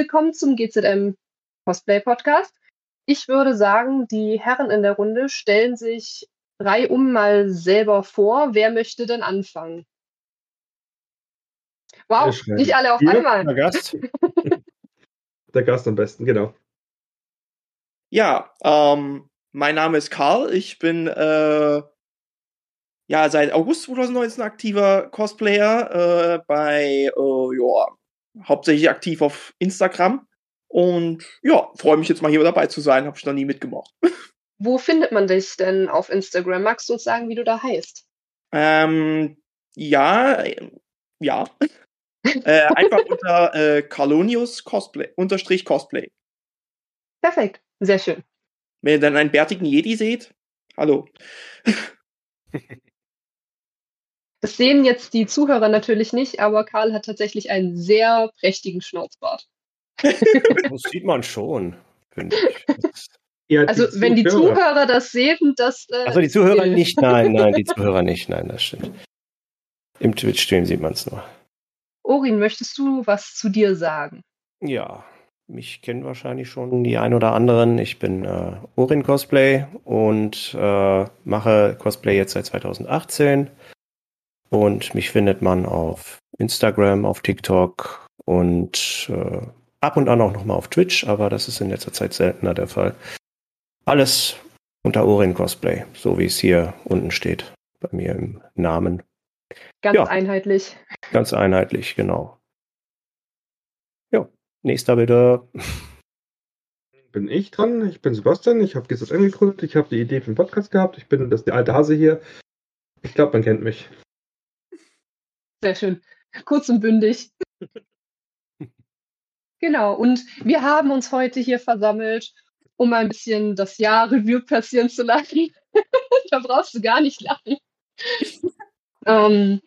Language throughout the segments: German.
willkommen zum GZM Cosplay Podcast. Ich würde sagen, die Herren in der Runde stellen sich reihum mal selber vor. Wer möchte denn anfangen? Wow, nicht alle auf Hier, einmal. Der Gast. der Gast am besten, genau. Ja, ähm, mein Name ist Karl. Ich bin äh, ja seit August 2019 aktiver Cosplayer äh, bei äh, ja, hauptsächlich aktiv auf Instagram. Und ja, freue mich jetzt mal hier dabei zu sein. Habe ich noch nie mitgemacht. Wo findet man dich denn auf Instagram? Magst du uns sagen, wie du da heißt? Ähm, ja, äh, ja. äh, einfach unter äh, Carlonius Cosplay, unterstrich Cosplay. Perfekt, sehr schön. Wenn ihr dann einen bärtigen Jedi seht, hallo. Das sehen jetzt die Zuhörer natürlich nicht, aber Karl hat tatsächlich einen sehr prächtigen Schnauzbart. Das sieht man schon, finde ich. Ja, Also wenn die Zuhörer das sehen, das. Äh, Also die Zuhörer nicht, nein, nein, die Zuhörer nicht, nein, das stimmt. Im Twitch-Stream sieht man es nur. Orin, möchtest du was zu dir sagen? Ja, mich kennen wahrscheinlich schon die ein oder anderen. Ich bin äh, Orin Cosplay und äh, mache Cosplay jetzt seit 2018. Und mich findet man auf Instagram, auf TikTok und äh, ab und an auch nochmal auf Twitch, aber das ist in letzter Zeit seltener der Fall. Alles unter Orin Cosplay, so wie es hier unten steht, bei mir im Namen. Ganz Ja. einheitlich. Ganz einheitlich, genau. Ja, nächster bitte. bin ich dran. Ich bin Sebastian. Ich habe GZM gegründet. Ich habe die Idee für den Podcast gehabt. Ich bin das der alte Hase hier. Ich glaube, man kennt mich. Sehr schön. Kurz und bündig. genau. Und wir haben uns heute hier versammelt, um ein bisschen das Jahr Revue passieren zu lassen. da brauchst du gar nicht lachen. ähm,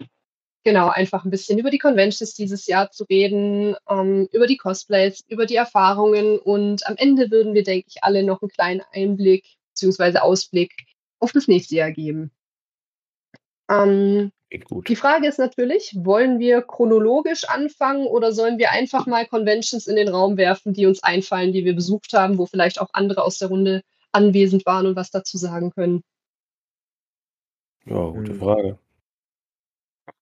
genau, einfach ein bisschen über die Conventions dieses Jahr zu reden, ähm, über die Cosplays, über die Erfahrungen und am Ende würden wir, denke ich, alle noch einen kleinen Einblick bzw. Ausblick auf das nächste Jahr geben. Ähm, gut. die Frage ist natürlich, wollen wir chronologisch anfangen oder sollen wir einfach mal Conventions in den Raum werfen, die uns einfallen, die wir besucht haben, wo vielleicht auch andere aus der Runde anwesend waren und was dazu sagen können? Ja, gute Hm. Frage.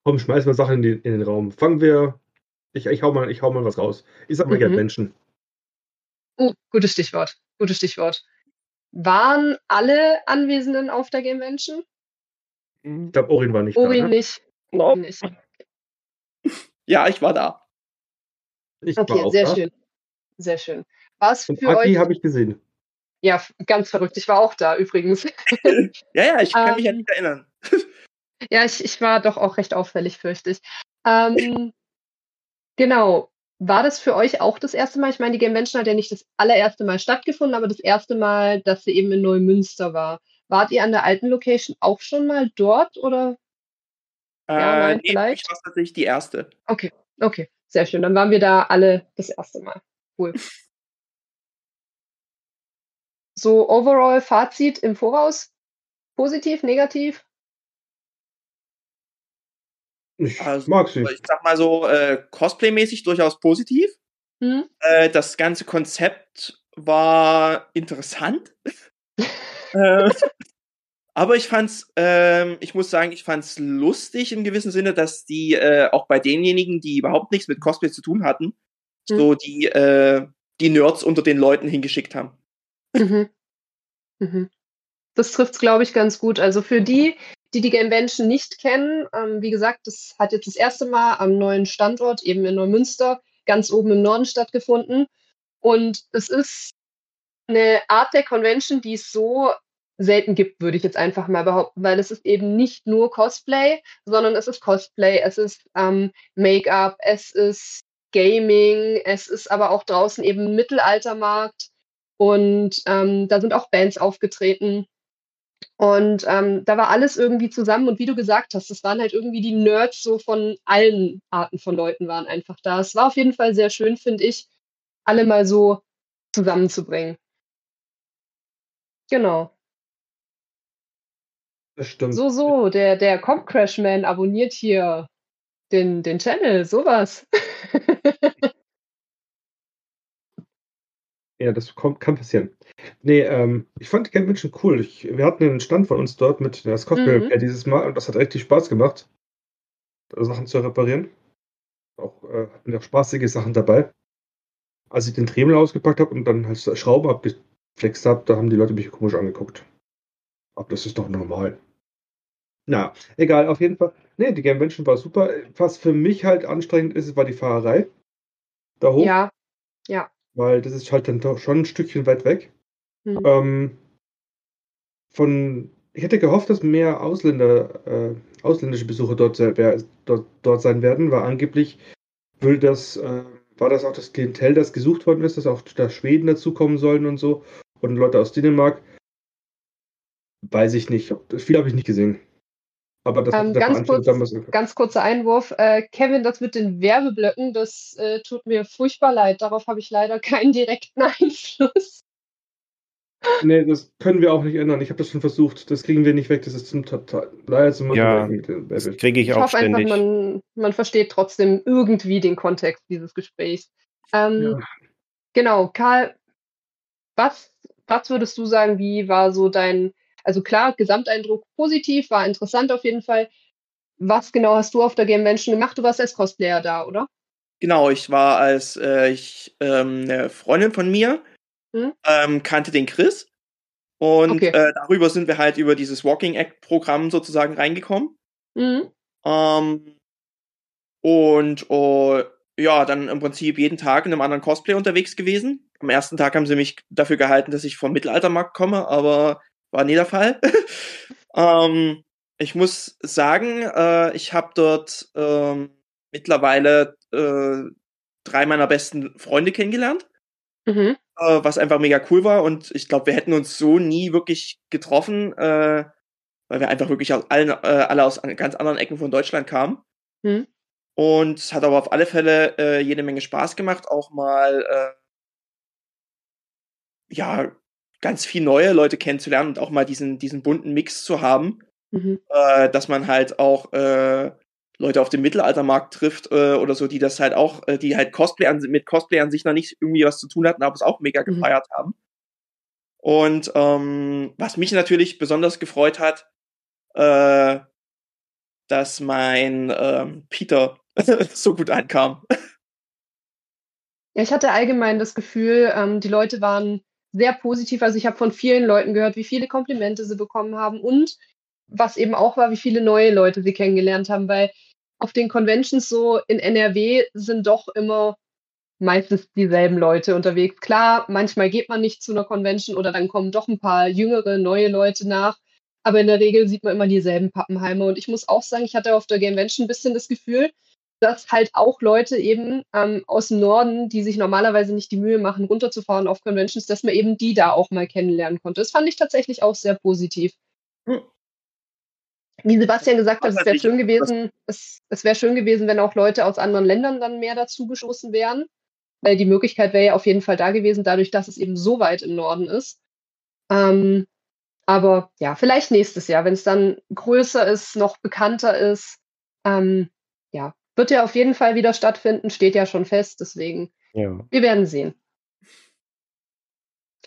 Komm, schmeiß mal Sachen in, die, in den Raum. Fangen wir. Ich, ich, hau mal, ich hau mal was raus. Ich sag mal Mhm. Menschen. Oh, gutes Stichwort. Gutes Stichwort. Waren alle Anwesenden auf der Gamevention? Ich glaube, Orin war nicht Orin da. Ne? nicht. No. nicht. Ja, ich war da. Ich war Okay, auch sehr da. schön. Sehr schön. War es Und für Aki euch? habe ich gesehen. Ja, ganz verrückt. Ich war auch da übrigens. Ja, ja, ich kann mich ja Ähm, nicht erinnern. Ja, ich, ich war doch auch recht auffällig, fürchte ich. Ähm, genau. War das für euch auch das erste Mal? Ich meine, die Gamevention hat ja nicht das allererste Mal stattgefunden, aber das erste Mal, dass sie eben in Neumünster war. Wart ihr an der alten Location auch schon mal dort oder? Ja, nein, nee, vielleicht? ich war tatsächlich die erste. Okay, okay, sehr schön. Dann waren wir da alle das erste Mal. Cool. So, overall Fazit im Voraus? Positiv, negativ? Ich Also, mag sie. Ich sag mal so, äh, Cosplay-mäßig durchaus positiv. Hm? Äh, das ganze Konzept war interessant. äh, aber ich fand's, ähm, ich muss sagen, ich fand's lustig im gewissen Sinne, dass die äh, auch bei denjenigen, die überhaupt nichts mit Cosplay zu tun hatten, Hm. so die, äh, die Nerds unter den Leuten hingeschickt haben. Mhm. Mhm. Das trifft es, glaube ich, ganz gut. Also für die, die die Gamevention nicht kennen, ähm, wie gesagt, das hat jetzt das erste Mal am neuen Standort, eben in Neumünster, ganz oben im Norden stattgefunden. Und es ist eine Art der Convention, die es so selten gibt, würde ich jetzt einfach mal behaupten, weil es ist eben nicht nur Cosplay, sondern es ist Cosplay, es ist ähm, Make-up, es ist Gaming, es ist aber auch draußen eben Mittelaltermarkt und ähm, da sind auch Bands aufgetreten. Und ähm, da war alles irgendwie zusammen. Und wie du gesagt hast, es waren halt irgendwie die Nerds so von allen Arten von Leuten waren einfach da. Es war auf jeden Fall sehr schön, finde ich, alle mal so zusammenzubringen. Genau. Das stimmt. So, so, der, der Comp Crash Man abonniert hier den, den Channel, sowas. Ja, das kommt, kann passieren. Nee, ähm, ich fand die Convention cool. Ich, wir hatten einen Stand von uns dort mit das Cosplay Mhm. Dieses Mal und das hat richtig Spaß gemacht, Sachen zu reparieren. Auch äh, hatten auch spaßige Sachen dabei. Als ich den Dremel ausgepackt habe und dann halt Schrauben abgeflext habe, da haben die Leute mich komisch angeguckt. Aber das ist doch normal. Na, egal, auf jeden Fall. Nee, die Convention war super. Was für mich halt anstrengend ist, war die Fahrerei. Da hoch, Ja, ja. weil das ist halt dann doch schon ein Stückchen weit weg. Mhm. Ähm, von, ich hätte gehofft, dass mehr Ausländer, äh, ausländische Besucher dort, dort, dort sein werden, weil angeblich will das, äh, war das auch das Klientel, das gesucht worden ist, dass auch da Schweden dazukommen sollen und so und Leute aus Dänemark. Weiß ich nicht. Viel habe ich nicht gesehen. Aber das Ähm, ganz kurz- damals. Ganz kurzer Einwurf. Äh, Kevin, das mit den Werbeblöcken, das äh, tut mir furchtbar leid. Darauf habe ich leider keinen direkten Einfluss. Nee, das können wir auch nicht ändern. Ich habe das schon versucht. Das kriegen wir nicht weg. Das ist zum Total. Leider zum Ja, Das kriege ich Ich auch hoffe einfach, ständig. man, man versteht trotzdem irgendwie den Kontext dieses Gesprächs. Ähm, Ja. Genau, Karl, was, was würdest du sagen, wie war so dein, also klar, Gesamteindruck positiv, war interessant auf jeden Fall. Was genau hast du auf der Game Convention gemacht? Du warst als Cosplayer da, oder? Genau, ich war als äh, ich ähm, eine Freundin von mir Mhm. ähm, kannte den Chris und Okay. äh, darüber sind wir halt über dieses Walking Act Programm sozusagen reingekommen. Mhm. Ähm, und oh, ja, dann im Prinzip jeden Tag in einem anderen Cosplay unterwegs gewesen. Am ersten Tag haben sie mich dafür gehalten, dass ich vom Mittelaltermarkt komme, aber war nie der Fall. ähm, ich muss sagen, äh, ich habe dort ähm, mittlerweile äh, drei meiner besten Freunde kennengelernt, Mhm. äh, was einfach mega cool war. Und ich glaube, wir hätten uns so nie wirklich getroffen, äh, weil wir einfach wirklich aus allen, äh, alle aus an- ganz anderen Ecken von Deutschland kamen. Mhm. Und es hat aber auf alle Fälle äh, jede Menge Spaß gemacht, auch mal äh, ja ganz viel neue Leute kennenzulernen und auch mal diesen diesen bunten Mix zu haben, Mhm. äh, dass man halt auch Leute auf dem Mittelaltermarkt trifft äh, oder so, die das halt auch, äh, die halt Cosplay an, mit Cosplay an sich noch nicht irgendwie was zu tun hatten, aber es auch mega Mhm. gefeiert haben. Und ähm, was mich natürlich besonders gefreut hat, äh, dass mein ähm, Peter so gut ankam. Ja, ich hatte allgemein das Gefühl, ähm, die Leute waren sehr positiv. Also ich habe von vielen Leuten gehört, wie viele Komplimente sie bekommen haben und was eben auch war, wie viele neue Leute sie kennengelernt haben, weil auf den Conventions so in NRW sind doch immer meistens dieselben Leute unterwegs. Klar, manchmal geht man nicht zu einer Convention oder dann kommen doch ein paar jüngere, neue Leute nach. Aber in der Regel sieht man immer dieselben Pappenheimer. Und ich muss auch sagen, ich hatte auf der Gamevention ein bisschen das Gefühl, dass halt auch Leute eben ähm, aus dem Norden, die sich normalerweise nicht die Mühe machen, runterzufahren auf Conventions, dass man eben die da auch mal kennenlernen konnte. Das fand ich tatsächlich auch sehr positiv. Wie Sebastian gesagt hat, es wäre schön gewesen, es, es wäre schön gewesen, wenn auch Leute aus anderen Ländern dann mehr dazu gestoßen wären. Weil die Möglichkeit wäre ja auf jeden Fall da gewesen, dadurch, dass es eben so weit im Norden ist. Ähm, aber ja, vielleicht nächstes Jahr, wenn es dann größer ist, noch bekannter ist. Ähm, ja, wird ja auf jeden Fall wieder stattfinden, steht ja schon fest, deswegen, Ja. wir werden sehen.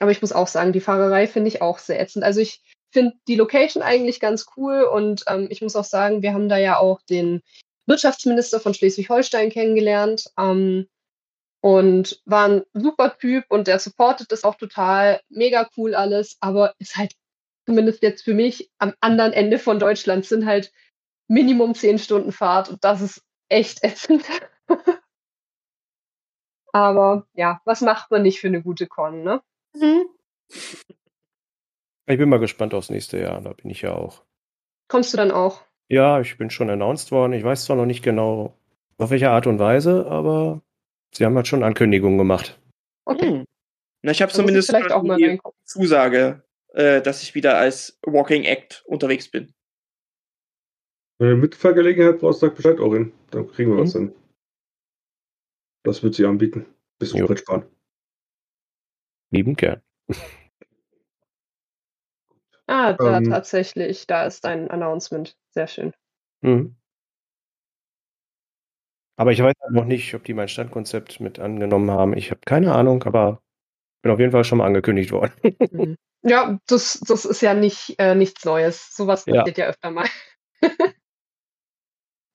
Aber ich muss auch sagen, die Fahrerei finde ich auch sehr ätzend. Also ich finde die Location eigentlich ganz cool und ähm, ich muss auch sagen, wir haben da ja auch den Wirtschaftsminister von Schleswig-Holstein kennengelernt ähm, und war ein super Typ und der supportet das auch total, mega cool alles, aber ist halt zumindest jetzt für mich am anderen Ende von Deutschland sind halt Minimum zehn Stunden Fahrt und das ist echt ätzend. aber ja, was macht man nicht für eine gute Con, ne? Ich bin mal gespannt aufs nächste Jahr, da bin ich ja auch. Kommst du dann auch? Ja, ich bin schon announced worden. Ich weiß zwar noch nicht genau, auf welche Art und Weise, aber sie haben halt schon Ankündigungen gemacht. Okay. Hm. Na, ich habe zumindest ich vielleicht auch mal die. Zusage, äh, dass ich wieder als Walking Act unterwegs bin. Wenn du Mitfahrgelegenheit brauchst, sag Bescheid, Orin. Dann kriegen wir Mhm. was hin. Das wird sie anbieten. Bisschen Jo. Sprit sparen. Lieben gern. Ah, da Ähm. tatsächlich, da ist dein Announcement. Sehr schön. Mhm. Aber ich weiß noch nicht, ob die mein Standkonzept mit angenommen haben. Ich habe keine Ahnung, aber bin auf jeden Fall schon mal angekündigt worden. Mhm. Ja, das, das ist ja nicht äh, nichts Neues. Sowas Ja. passiert ja öfter mal.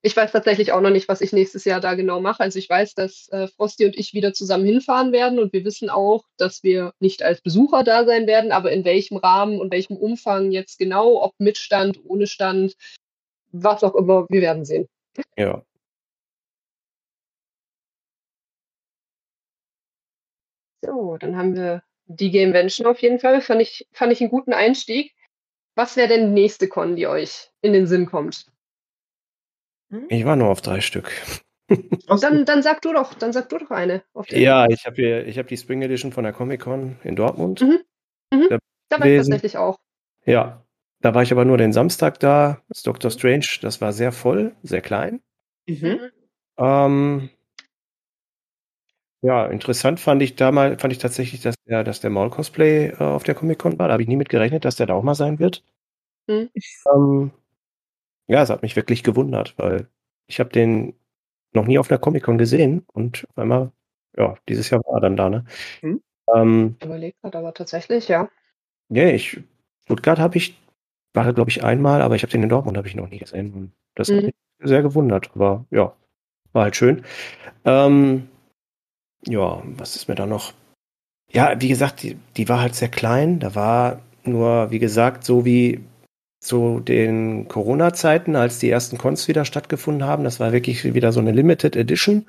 Ich weiß tatsächlich auch noch nicht, was ich nächstes Jahr da genau mache. Also ich weiß, dass äh, Frosty und ich wieder zusammen hinfahren werden und wir wissen auch, dass wir nicht als Besucher da sein werden, aber in welchem Rahmen und welchem Umfang jetzt genau, ob mit Stand, ohne Stand, was auch immer, wir werden sehen. Ja. So, dann haben wir die Gamevention auf jeden Fall. Fand ich, fand ich einen guten Einstieg. Was wäre denn die nächste Con, die euch in den Sinn kommt? Ich war nur auf drei Stück. Was? Dann, dann sag du doch, dann sag du doch eine. Ja, ich habe habe die Spring Edition von der Comic Con in Dortmund. Mhm. Da war ich tatsächlich auch. Ja, da war ich aber nur den Samstag da. Das Doctor Strange, das war sehr voll, sehr klein. Mhm. Ähm, ja, interessant fand ich damals, fand ich tatsächlich, dass der, dass der Maul Cosplay äh, auf der Comic Con war. Da habe ich nie mit gerechnet, dass der da auch mal sein wird. Mhm. Ähm, ja, es hat mich wirklich gewundert, weil ich habe den noch nie auf einer Comic Con gesehen und auf einmal, ja, dieses Jahr war er dann da, ne? Mhm. Ähm, Überlegt hat aber tatsächlich, ja. ja, ich, Stuttgart habe ich, war glaube ich einmal, aber ich habe den in Dortmund habe ich noch nie gesehen. Und das hat Mhm. mich sehr gewundert, aber ja, war halt schön. Ähm, ja, was ist mir da noch? Ja, wie gesagt, die, die war halt sehr klein. Da war nur, wie gesagt, so wie zu den Corona-Zeiten, als die ersten Cons wieder stattgefunden haben. Das war wirklich wieder so eine Limited Edition.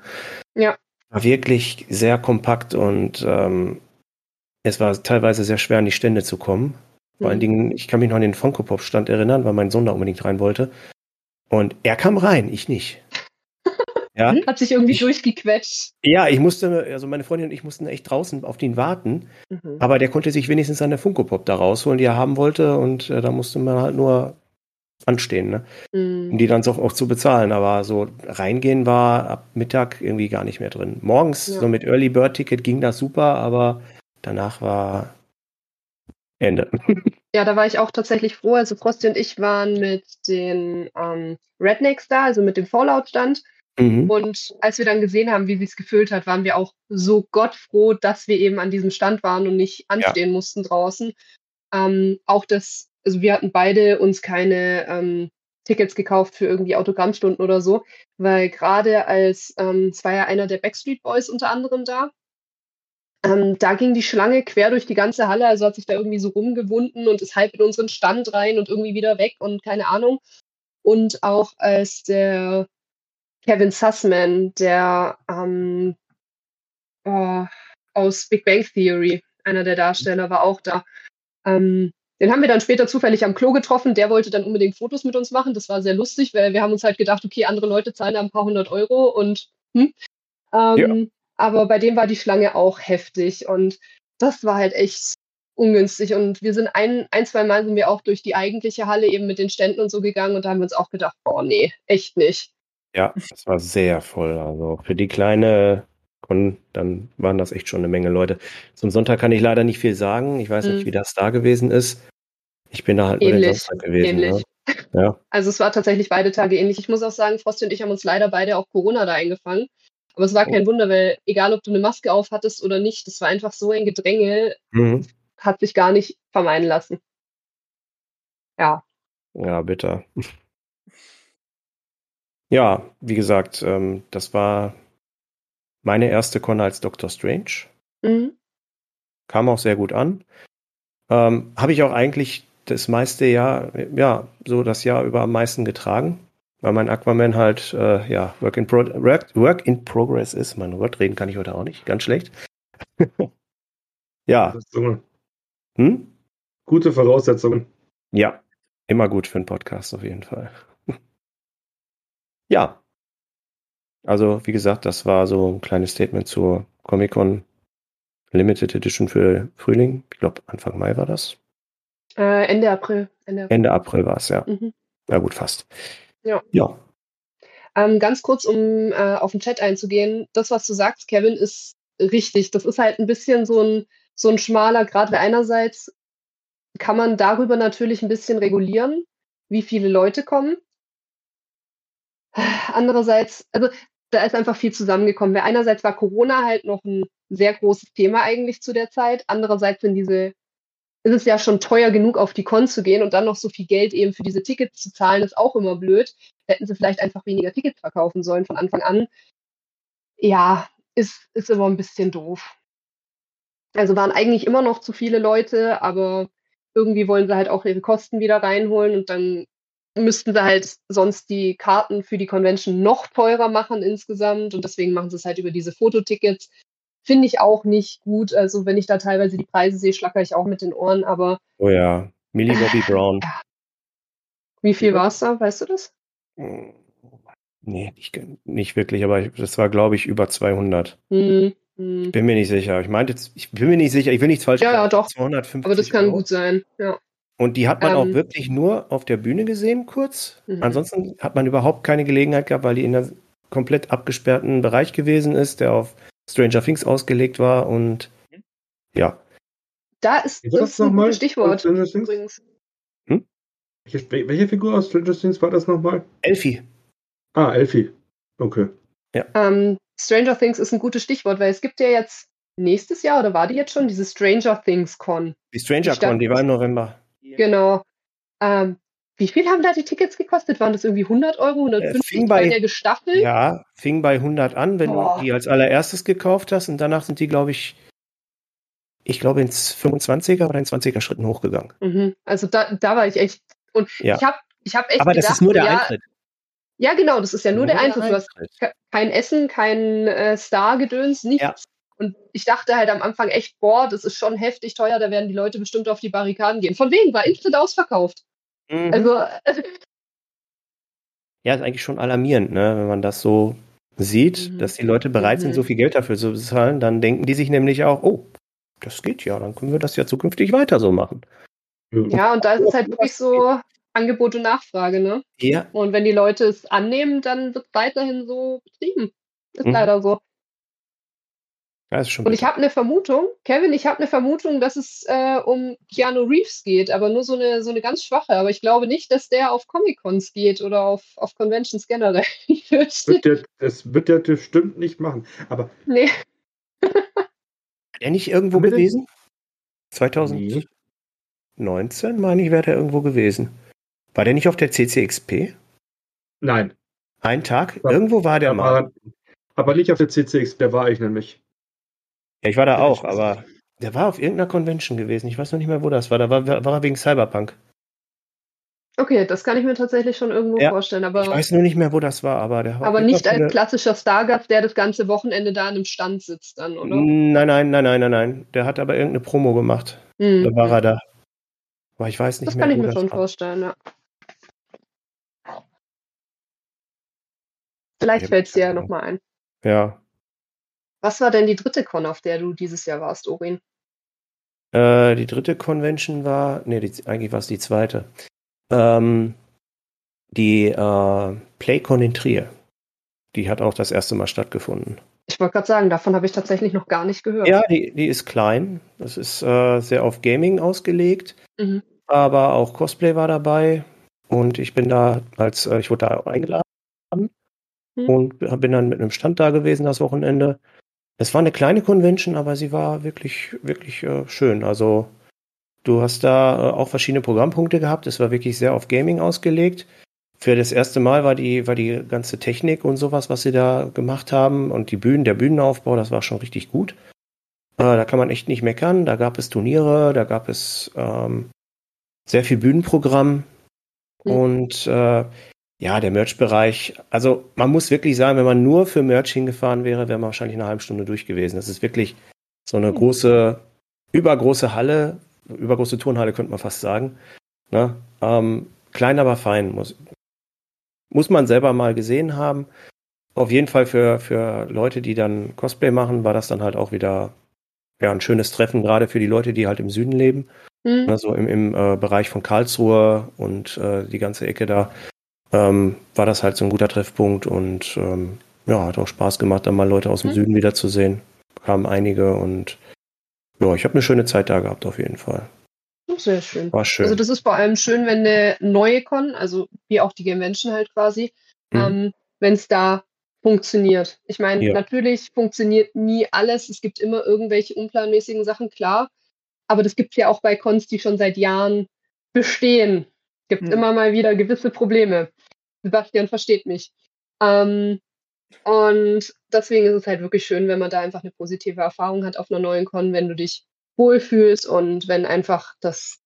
Ja. War wirklich sehr kompakt und ähm, es war teilweise sehr schwer, an die Stände zu kommen. Vor allen Mhm. Dingen, ich kann mich noch an den Funko Pop Stand erinnern, weil mein Sohn da unbedingt rein wollte. Und er kam rein, ich nicht. Ja, Hat sich irgendwie durchgequetscht. ja, ich musste, also meine Freundin und ich mussten echt draußen auf den warten, Mhm. aber der konnte sich wenigstens seine Funko Pop da rausholen, die er haben wollte und äh, da musste man halt nur anstehen, ne? um Mhm. die dann auch, auch zu bezahlen. Aber so reingehen war ab Mittag irgendwie gar nicht mehr drin. Morgens, Ja. so mit Early Bird Ticket ging das super, aber danach war Ende. Ja, da war ich auch tatsächlich froh. Also Frosty und ich waren mit den ähm, Rednecks da, also mit dem Fallout-Stand. Mhm. Und als wir dann gesehen haben, wie sich's gefühlt hat, waren wir auch so gottfroh, dass wir eben an diesem Stand waren und nicht anstehen mussten draußen. Ähm, auch das, also wir hatten beide uns keine ähm, Tickets gekauft für irgendwie Autogrammstunden oder so, weil gerade als, ähm, es war ja einer der Backstreet Boys unter anderem da, ähm, da ging die Schlange quer durch die ganze Halle, also hat sich da irgendwie so rumgewunden und ist halb in unseren Stand rein und irgendwie wieder weg und keine Ahnung. Und auch als der Kevin Sussman, der ähm, oh, aus Big Bang Theory, einer der Darsteller, war auch da. Ähm, den haben wir dann später zufällig am Klo getroffen. Der wollte dann unbedingt Fotos mit uns machen. Das war sehr lustig, weil wir haben uns halt gedacht, okay, andere Leute zahlen da ein paar hundert Euro und hm. Ähm, Aber bei dem war die Schlange auch heftig und das war halt echt ungünstig. Und wir sind ein, ein, zwei Mal sind wir auch durch die eigentliche Halle eben mit den Ständen und so gegangen und da haben wir uns auch gedacht, oh nee, echt nicht. Ja, das war sehr voll. Also für die kleine Con, dann waren das echt schon eine Menge Leute. Zum Sonntag kann ich leider nicht viel sagen. Ich weiß Mhm. nicht, wie das da gewesen ist. Ich bin da halt nur den Ähnlich, Samstag gewesen. ähnlich. Ne? Ja. Also es war tatsächlich beide Tage ähnlich. Ich muss auch sagen, Frosty und ich haben uns leider beide auch Corona da eingefangen. Aber es war kein Wunder, weil egal ob du eine Maske auf hattest oder nicht, das war einfach so ein Gedränge, Mhm. hat sich gar nicht vermeiden lassen. Ja. Ja, bitter. Ja, wie gesagt, ähm, das war meine erste Con als Doctor Strange. Mhm. Kam auch sehr gut an. Ähm, Habe ich auch eigentlich das meiste Jahr, ja, so das Jahr über am meisten getragen, weil mein Aquaman halt, äh, ja, Work in, Pro Work, Work in Progress ist. Mein Wort reden kann ich heute auch nicht, ganz schlecht. ja, hm? Gute Voraussetzungen. Ja, immer gut für einen Podcast auf jeden Fall. Ja. Also, wie gesagt, das war so ein kleines Statement zur Comic-Con Limited Edition für Frühling. Ich glaube, Anfang Mai war das. Äh, Ende April. Ende April. Ende April war es, ja. Mhm. Ja, gut, fast. Ja. Ja. Ähm, ganz kurz, um äh, auf den Chat einzugehen. Das, was du sagst, Kevin, ist richtig. Das ist halt ein bisschen so ein, so ein schmaler Grad, weil einerseits kann man darüber natürlich ein bisschen regulieren, wie viele Leute kommen. Andererseits, also da ist einfach viel zusammengekommen. Weil einerseits war Corona halt noch ein sehr großes Thema eigentlich zu der Zeit. Andererseits sind diese, ist es ja schon teuer genug, auf die Con zu gehen und dann noch so viel Geld eben für diese Tickets zu zahlen, ist auch immer blöd. Hätten sie vielleicht einfach weniger Tickets verkaufen sollen von Anfang an. Ja, ist, ist immer ein bisschen doof. Also waren eigentlich immer noch zu viele Leute, aber irgendwie wollen sie halt auch ihre Kosten wieder reinholen und dann müssten sie halt sonst die Karten für die Convention noch teurer machen insgesamt und deswegen machen sie es halt über diese Fototickets. Finde ich auch nicht gut. Also wenn ich da teilweise die Preise sehe, schlacker ich auch mit den Ohren, aber. Oh ja, Millie Bobby Brown. Ja. Wie viel war es da? Weißt du das? Hm, nee, nicht, nicht wirklich, aber das war, glaube ich, über 200. Mhm. Ich bin mir nicht sicher. Ich meinte ich bin mir nicht sicher, ich will nichts falsch Ja, ja, doch. 250 aber das kann Euro. gut sein, ja. Und die hat man ähm, auch wirklich nur auf der Bühne gesehen, kurz. Mhm. Ansonsten hat man überhaupt keine Gelegenheit gehabt, weil die in einem komplett abgesperrten Bereich gewesen ist, der auf Stranger Things ausgelegt war und ja. Da ist das, das ein gutes Stichwort übrigens. Hm? Welche, welche, Figur aus Stranger Things war das nochmal? Elfie. Ah, Elfie. Okay. Ja. Ähm, Stranger Things ist ein gutes Stichwort, weil es gibt ja jetzt nächstes Jahr oder war die jetzt schon diese Stranger Things Con? Die Stranger Con, die war im November. Genau. Ähm, wie viel haben da die Tickets gekostet? Waren das irgendwie 100 Euro, 150 äh, bei, der gestaffelt? Ja, fing bei 100 an, wenn oh. du die als allererstes gekauft hast und danach sind die, glaube ich, ich glaube ins 25er oder in 20er Schritten hochgegangen. Mhm. Also da, da war ich echt und ja. ich habe ich hab echt Aber gedacht, das ist nur der ja, Eintritt. Ja, genau, das ist ja nur, nur der Eintritt. Du hast kein Essen, kein äh, Star-Gedöns, nichts. Ja. Und ich dachte halt am Anfang echt, boah, das ist schon heftig teuer, da werden die Leute bestimmt auf die Barrikaden gehen. Von wegen, war instant ausverkauft. Mhm. Also. ja, ist eigentlich schon alarmierend, ne? wenn man das so sieht, mhm. dass die Leute bereit mhm. sind, so viel Geld dafür zu bezahlen, dann denken die sich nämlich auch, oh, das geht ja, dann können wir das ja zukünftig weiter so machen. Ja, und da ist es halt wirklich so Angebot und Nachfrage, ne? Ja. Und wenn die Leute es annehmen, dann wird es weiterhin so betrieben. Ist mhm. leider so. Ja, ist schon und ich habe eine Vermutung, Kevin, ich habe eine Vermutung, dass es äh, um Keanu Reeves geht, aber nur so eine, so eine ganz schwache. Aber ich glaube nicht, dass der auf Comic-Cons geht oder auf, auf Conventions generell. das wird, der, das wird der bestimmt nicht machen. Aber. Nee. Hat er nicht irgendwo Bitte? gewesen? 2019, meine ich, wäre er irgendwo gewesen. War der nicht auf der CCXP? Nein. Ein Tag? War, irgendwo war der mal. Aber nicht auf der CCXP, der war ich nämlich. Ja, ich war da auch, aber der war auf irgendeiner Convention gewesen. Ich weiß noch nicht mehr, wo das war. Da war, war er wegen Cyberpunk. Okay, das kann ich mir tatsächlich schon irgendwo ja, vorstellen. Aber, ich weiß nur nicht mehr, wo das war, aber der Aber nicht als klassischer Stargast, der das ganze Wochenende da an einem Stand sitzt dann, oder? Nein, nein, nein, nein, nein, nein. Der hat aber irgendeine Promo gemacht. Mhm. Da war er da. Aber ich weiß nicht das mehr. Das kann ich mir schon war. vorstellen, ja. Vielleicht fällt es dir ja nochmal ein. Ja, was war denn die dritte Con, auf der du dieses Jahr warst, Orin? Äh, die dritte Convention war, nee, die, eigentlich war es die zweite. Ähm, die äh, PlayCon in Trier. Die hat auch das erste Mal stattgefunden. Ich wollte gerade sagen, davon habe ich tatsächlich noch gar nicht gehört. Ja, die, die ist klein. Das ist äh, sehr auf Gaming ausgelegt. Mhm. Aber auch Cosplay war dabei. Und ich bin da als, äh, ich wurde da eingeladen. Mhm. Und bin dann mit einem Stand da gewesen das Wochenende. Es war eine kleine Convention, aber sie war wirklich, wirklich äh, schön. Also du hast da äh, auch verschiedene Programmpunkte gehabt. Es war wirklich sehr auf Gaming ausgelegt. Für das erste Mal war die, war die ganze Technik und sowas, was sie da gemacht haben und die Bühnen, der Bühnenaufbau, das war schon richtig gut. Äh, da kann man echt nicht meckern. Da gab es Turniere, da gab es ähm, sehr viel Bühnenprogramm. Mhm. Und äh, ja, der Merch-Bereich, also man muss wirklich sagen, wenn man nur für Merch hingefahren wäre, wäre man wahrscheinlich eine halbe Stunde durch gewesen. Das ist wirklich so eine große, übergroße Halle, übergroße Turnhalle könnte man fast sagen. Ne? Ähm, klein, aber fein. Muss, muss man selber mal gesehen haben. Auf jeden Fall für, für Leute, die dann Cosplay machen, war das dann halt auch wieder ja, ein schönes Treffen, gerade für die Leute, die halt im Süden leben. Mhm. Also im, im äh, Bereich von Karlsruhe und äh, die ganze Ecke da ähm, war das halt so ein guter Treffpunkt und ähm, ja, hat auch Spaß gemacht, da mal Leute aus dem mhm. Süden wiederzusehen. Kamen einige und ja, ich habe eine schöne Zeit da gehabt auf jeden Fall. Sehr schön. War schön. Also das ist vor allem schön, wenn eine neue Con, also wie auch die Convention halt quasi, mhm. ähm, wenn es da funktioniert. Ich meine, Ja. natürlich funktioniert nie alles. Es gibt immer irgendwelche unplanmäßigen Sachen, klar. Aber das gibt es ja auch bei Cons, die schon seit Jahren bestehen. Gibt Hm. immer mal wieder gewisse Probleme. Sebastian versteht mich. Ähm, und deswegen ist es halt wirklich schön, wenn man da einfach eine positive Erfahrung hat auf einer neuen Con, wenn du dich wohlfühlst und wenn einfach das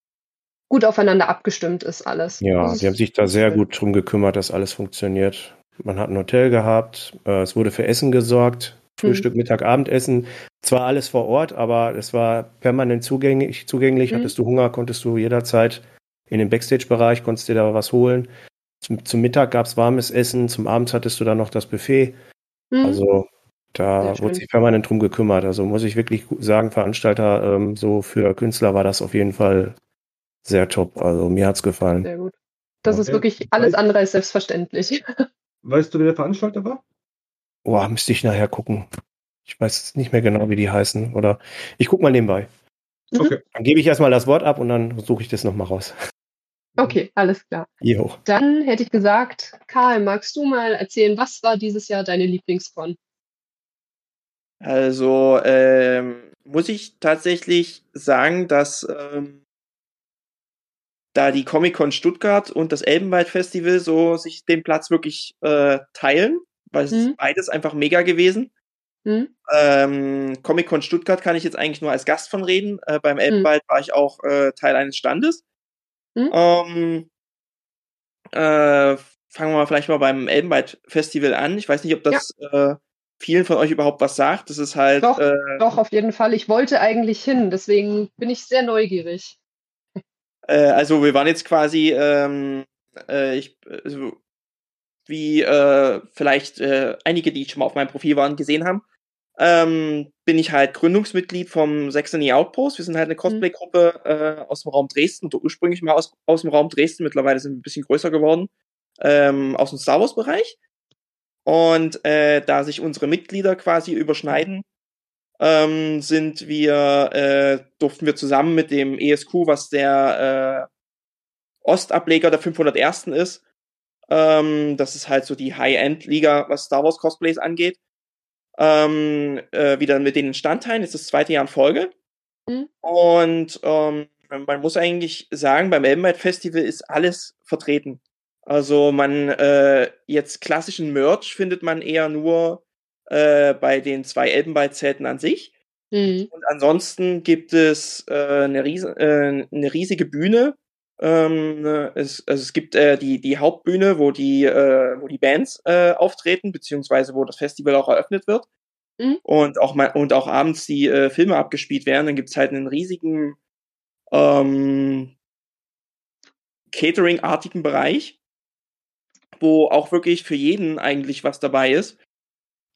gut aufeinander abgestimmt ist alles. Ja, Das die haben sich da sehr gut drum gekümmert, dass alles funktioniert. Man hat ein Hotel gehabt, äh, es wurde für Essen gesorgt, Hm. Frühstück, Mittag, Abendessen. Zwar alles vor Ort, aber es war permanent zugänglich. zugänglich. Mhm. Hattest du Hunger, konntest du jederzeit in den Backstage-Bereich, konntest dir da was holen. Zum, zum Mittag gab es warmes Essen, zum Abend hattest du dann noch das Buffet. Hm. Also da wurde sich permanent drum gekümmert. Also muss ich wirklich sagen, Veranstalter, ähm, so für Künstler war das auf jeden Fall sehr top. Also mir hat's gefallen. Sehr gut. Das ist Okay. wirklich alles andere als selbstverständlich. Weißt du, wer der Veranstalter war? Boah, müsste ich nachher gucken. Ich weiß nicht mehr genau, wie die heißen. Oder ich guck mal nebenbei. Mhm. Okay. Dann gebe ich erstmal das Wort ab und dann suche ich das nochmal raus. Okay, alles klar. Jo. Dann hätte ich gesagt, Karl, magst du mal erzählen, was war dieses Jahr deine Lieblingscon? Also ähm, muss ich tatsächlich sagen, dass ähm, da die Comic-Con Stuttgart und das Elbenwald Festival so sich den Platz wirklich äh, teilen, weil es Mhm. ist beides einfach mega gewesen. Hm? Ähm, Comic-Con Stuttgart kann ich jetzt eigentlich nur als Gast von reden. Äh, beim Elbenwald war ich auch äh, Teil eines Standes. Mhm. Ähm, äh, fangen wir mal vielleicht mal beim Elbenwald Festival an. Ich weiß nicht, ob das äh, vielen von euch überhaupt was sagt. Das ist halt Doch, äh, Doch, auf jeden Fall. Ich wollte eigentlich hin, deswegen bin ich sehr neugierig. Äh, also wir waren jetzt quasi, ähm, äh, ich, also, wie äh, vielleicht einige, die schon mal auf meinem Profil waren, gesehen haben, ähm, bin ich halt Gründungsmitglied vom Saxony Outpost. Wir sind halt eine Cosplay-Gruppe äh, aus dem Raum Dresden, oder ursprünglich mal aus, aus dem Raum Dresden, mittlerweile sind wir ein bisschen größer geworden, ähm, aus dem Star Wars-Bereich. Und äh, da sich unsere Mitglieder quasi überschneiden, ähm, sind wir, äh, durften wir zusammen mit dem ESQ, was der äh, Ostableger der 501. ist, ähm, das ist halt so die High-End-Liga, was Star Wars Cosplays angeht, ähm, äh, wieder mit denen Standteilen. Jetzt ist das zweite Jahr in Folge. Mhm. Und ähm, man muss eigentlich sagen, beim Elbenwald Festival ist alles vertreten. Also man äh, jetzt klassischen Merch findet man eher nur äh, bei den zwei Elbenwald-Zelten an sich. Mhm. Und ansonsten gibt es äh, eine, riesen, äh, eine riesige Bühne. Ähm, ne, es, also es gibt äh, die, die Hauptbühne, wo die, äh, wo die Bands äh, auftreten, beziehungsweise wo das Festival auch eröffnet wird. Mhm. Und, auch mal, und auch abends die äh, Filme abgespielt werden. Dann gibt's halt einen riesigen ähm, Catering-artigen Bereich, wo auch wirklich für jeden eigentlich was dabei ist.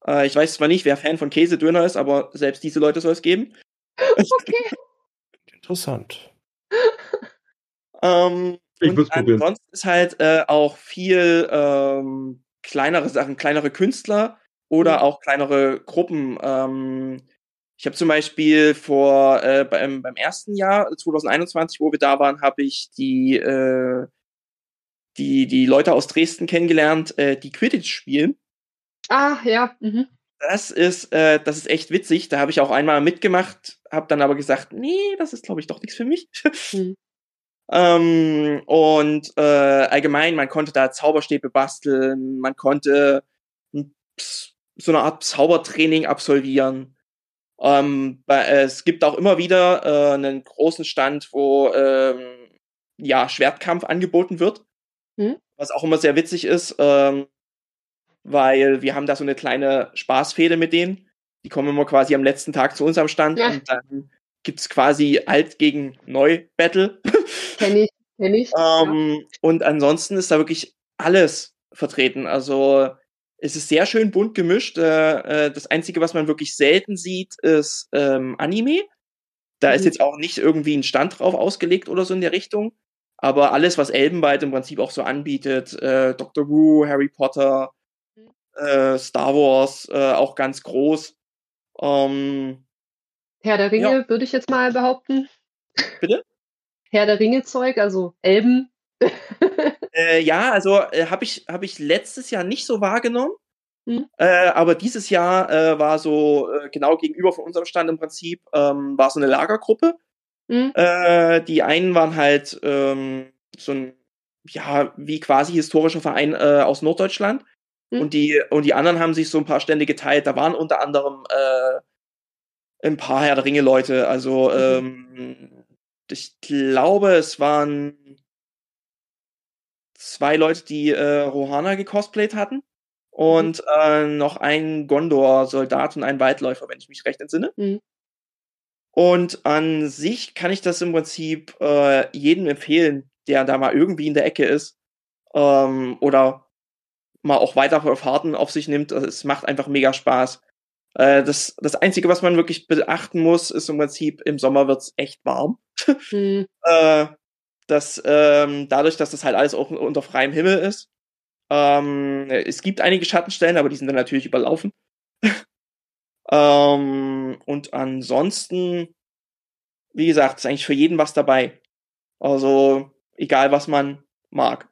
Äh, ich weiß zwar nicht, wer Fan von Käsedöner ist, aber selbst diese Leute soll es geben. Okay. Interessant. Ähm, Ich und würd's probieren. ansonsten ist halt äh, auch viel ähm, kleinere Sachen, kleinere Künstler oder Mhm. auch kleinere Gruppen. Ähm, ich habe zum Beispiel vor äh, beim, beim ersten Jahr 2021, wo wir da waren, habe ich die äh, die die Leute aus Dresden kennengelernt, äh, die Quidditch spielen. Ah, ja. Mhm. Das ist, äh, das ist echt witzig. Da habe ich auch einmal mitgemacht, habe dann aber gesagt, nee, das ist, glaube ich, doch nichts für mich. Mhm. Ähm, und äh, allgemein, man konnte da Zauberstäbe basteln, man konnte so eine Art Zaubertraining absolvieren. Ähm, äh, es gibt auch immer wieder äh, einen großen Stand, wo ähm, ja Schwertkampf angeboten wird, Mhm. was auch immer sehr witzig ist. Ähm, weil wir haben da so eine kleine Spaßfehde mit denen. Die kommen immer quasi am letzten Tag zu uns am Stand Ja. und dann gibt's quasi alt gegen neu Battle. Kenn ich, kenn ich. ähm, und ansonsten ist da wirklich alles vertreten. Also es ist sehr schön bunt gemischt. Äh, äh, das Einzige, was man wirklich selten sieht, ist ähm, Anime. Da ist Mhm. jetzt auch nicht irgendwie ein Stand drauf ausgelegt oder so in der Richtung. Aber alles, was Elbenwald im Prinzip auch so anbietet, äh, Doctor Who, Harry Potter, Mhm. äh, Star Wars, äh, auch ganz groß. Ähm, Herr der Ringe, würde ich jetzt mal behaupten. Bitte? Herr der Ringe-Zeug, also Elben. äh, ja, also äh, habe ich, hab ich letztes Jahr nicht so wahrgenommen. Mhm. Äh, aber dieses Jahr äh, war so äh, genau gegenüber von unserem Stand im Prinzip, ähm, war so eine Lagergruppe. Mhm. Die einen waren halt ähm, so ein, ja, wie quasi historischer Verein aus Norddeutschland. Mhm. Und die, und die anderen haben sich so ein paar Stände geteilt. Da waren unter anderem ein paar Herr der Ringe Leute. Also mhm. ähm, ich glaube, es waren zwei Leute, die äh, Rohana gecosplayt hatten. Mhm. Und äh, noch ein Gondor-Soldat und ein Waldläufer, wenn ich mich recht entsinne. Mhm. Und an sich kann ich das im Prinzip äh, jedem empfehlen, der da mal irgendwie in der Ecke ist. Ähm, oder mal auch weitere Fahrten auf sich nimmt. Es macht einfach mega Spaß. Äh, das, das Einzige, was man wirklich beachten muss, ist im Prinzip, im Sommer wird's echt warm. Mhm. äh, dass ähm, dadurch, dass das halt alles auch unter freiem Himmel ist, ähm, es gibt einige Schattenstellen, aber die sind dann natürlich überlaufen. ähm, und ansonsten, wie gesagt, ist eigentlich für jeden was dabei. Also, egal was man mag.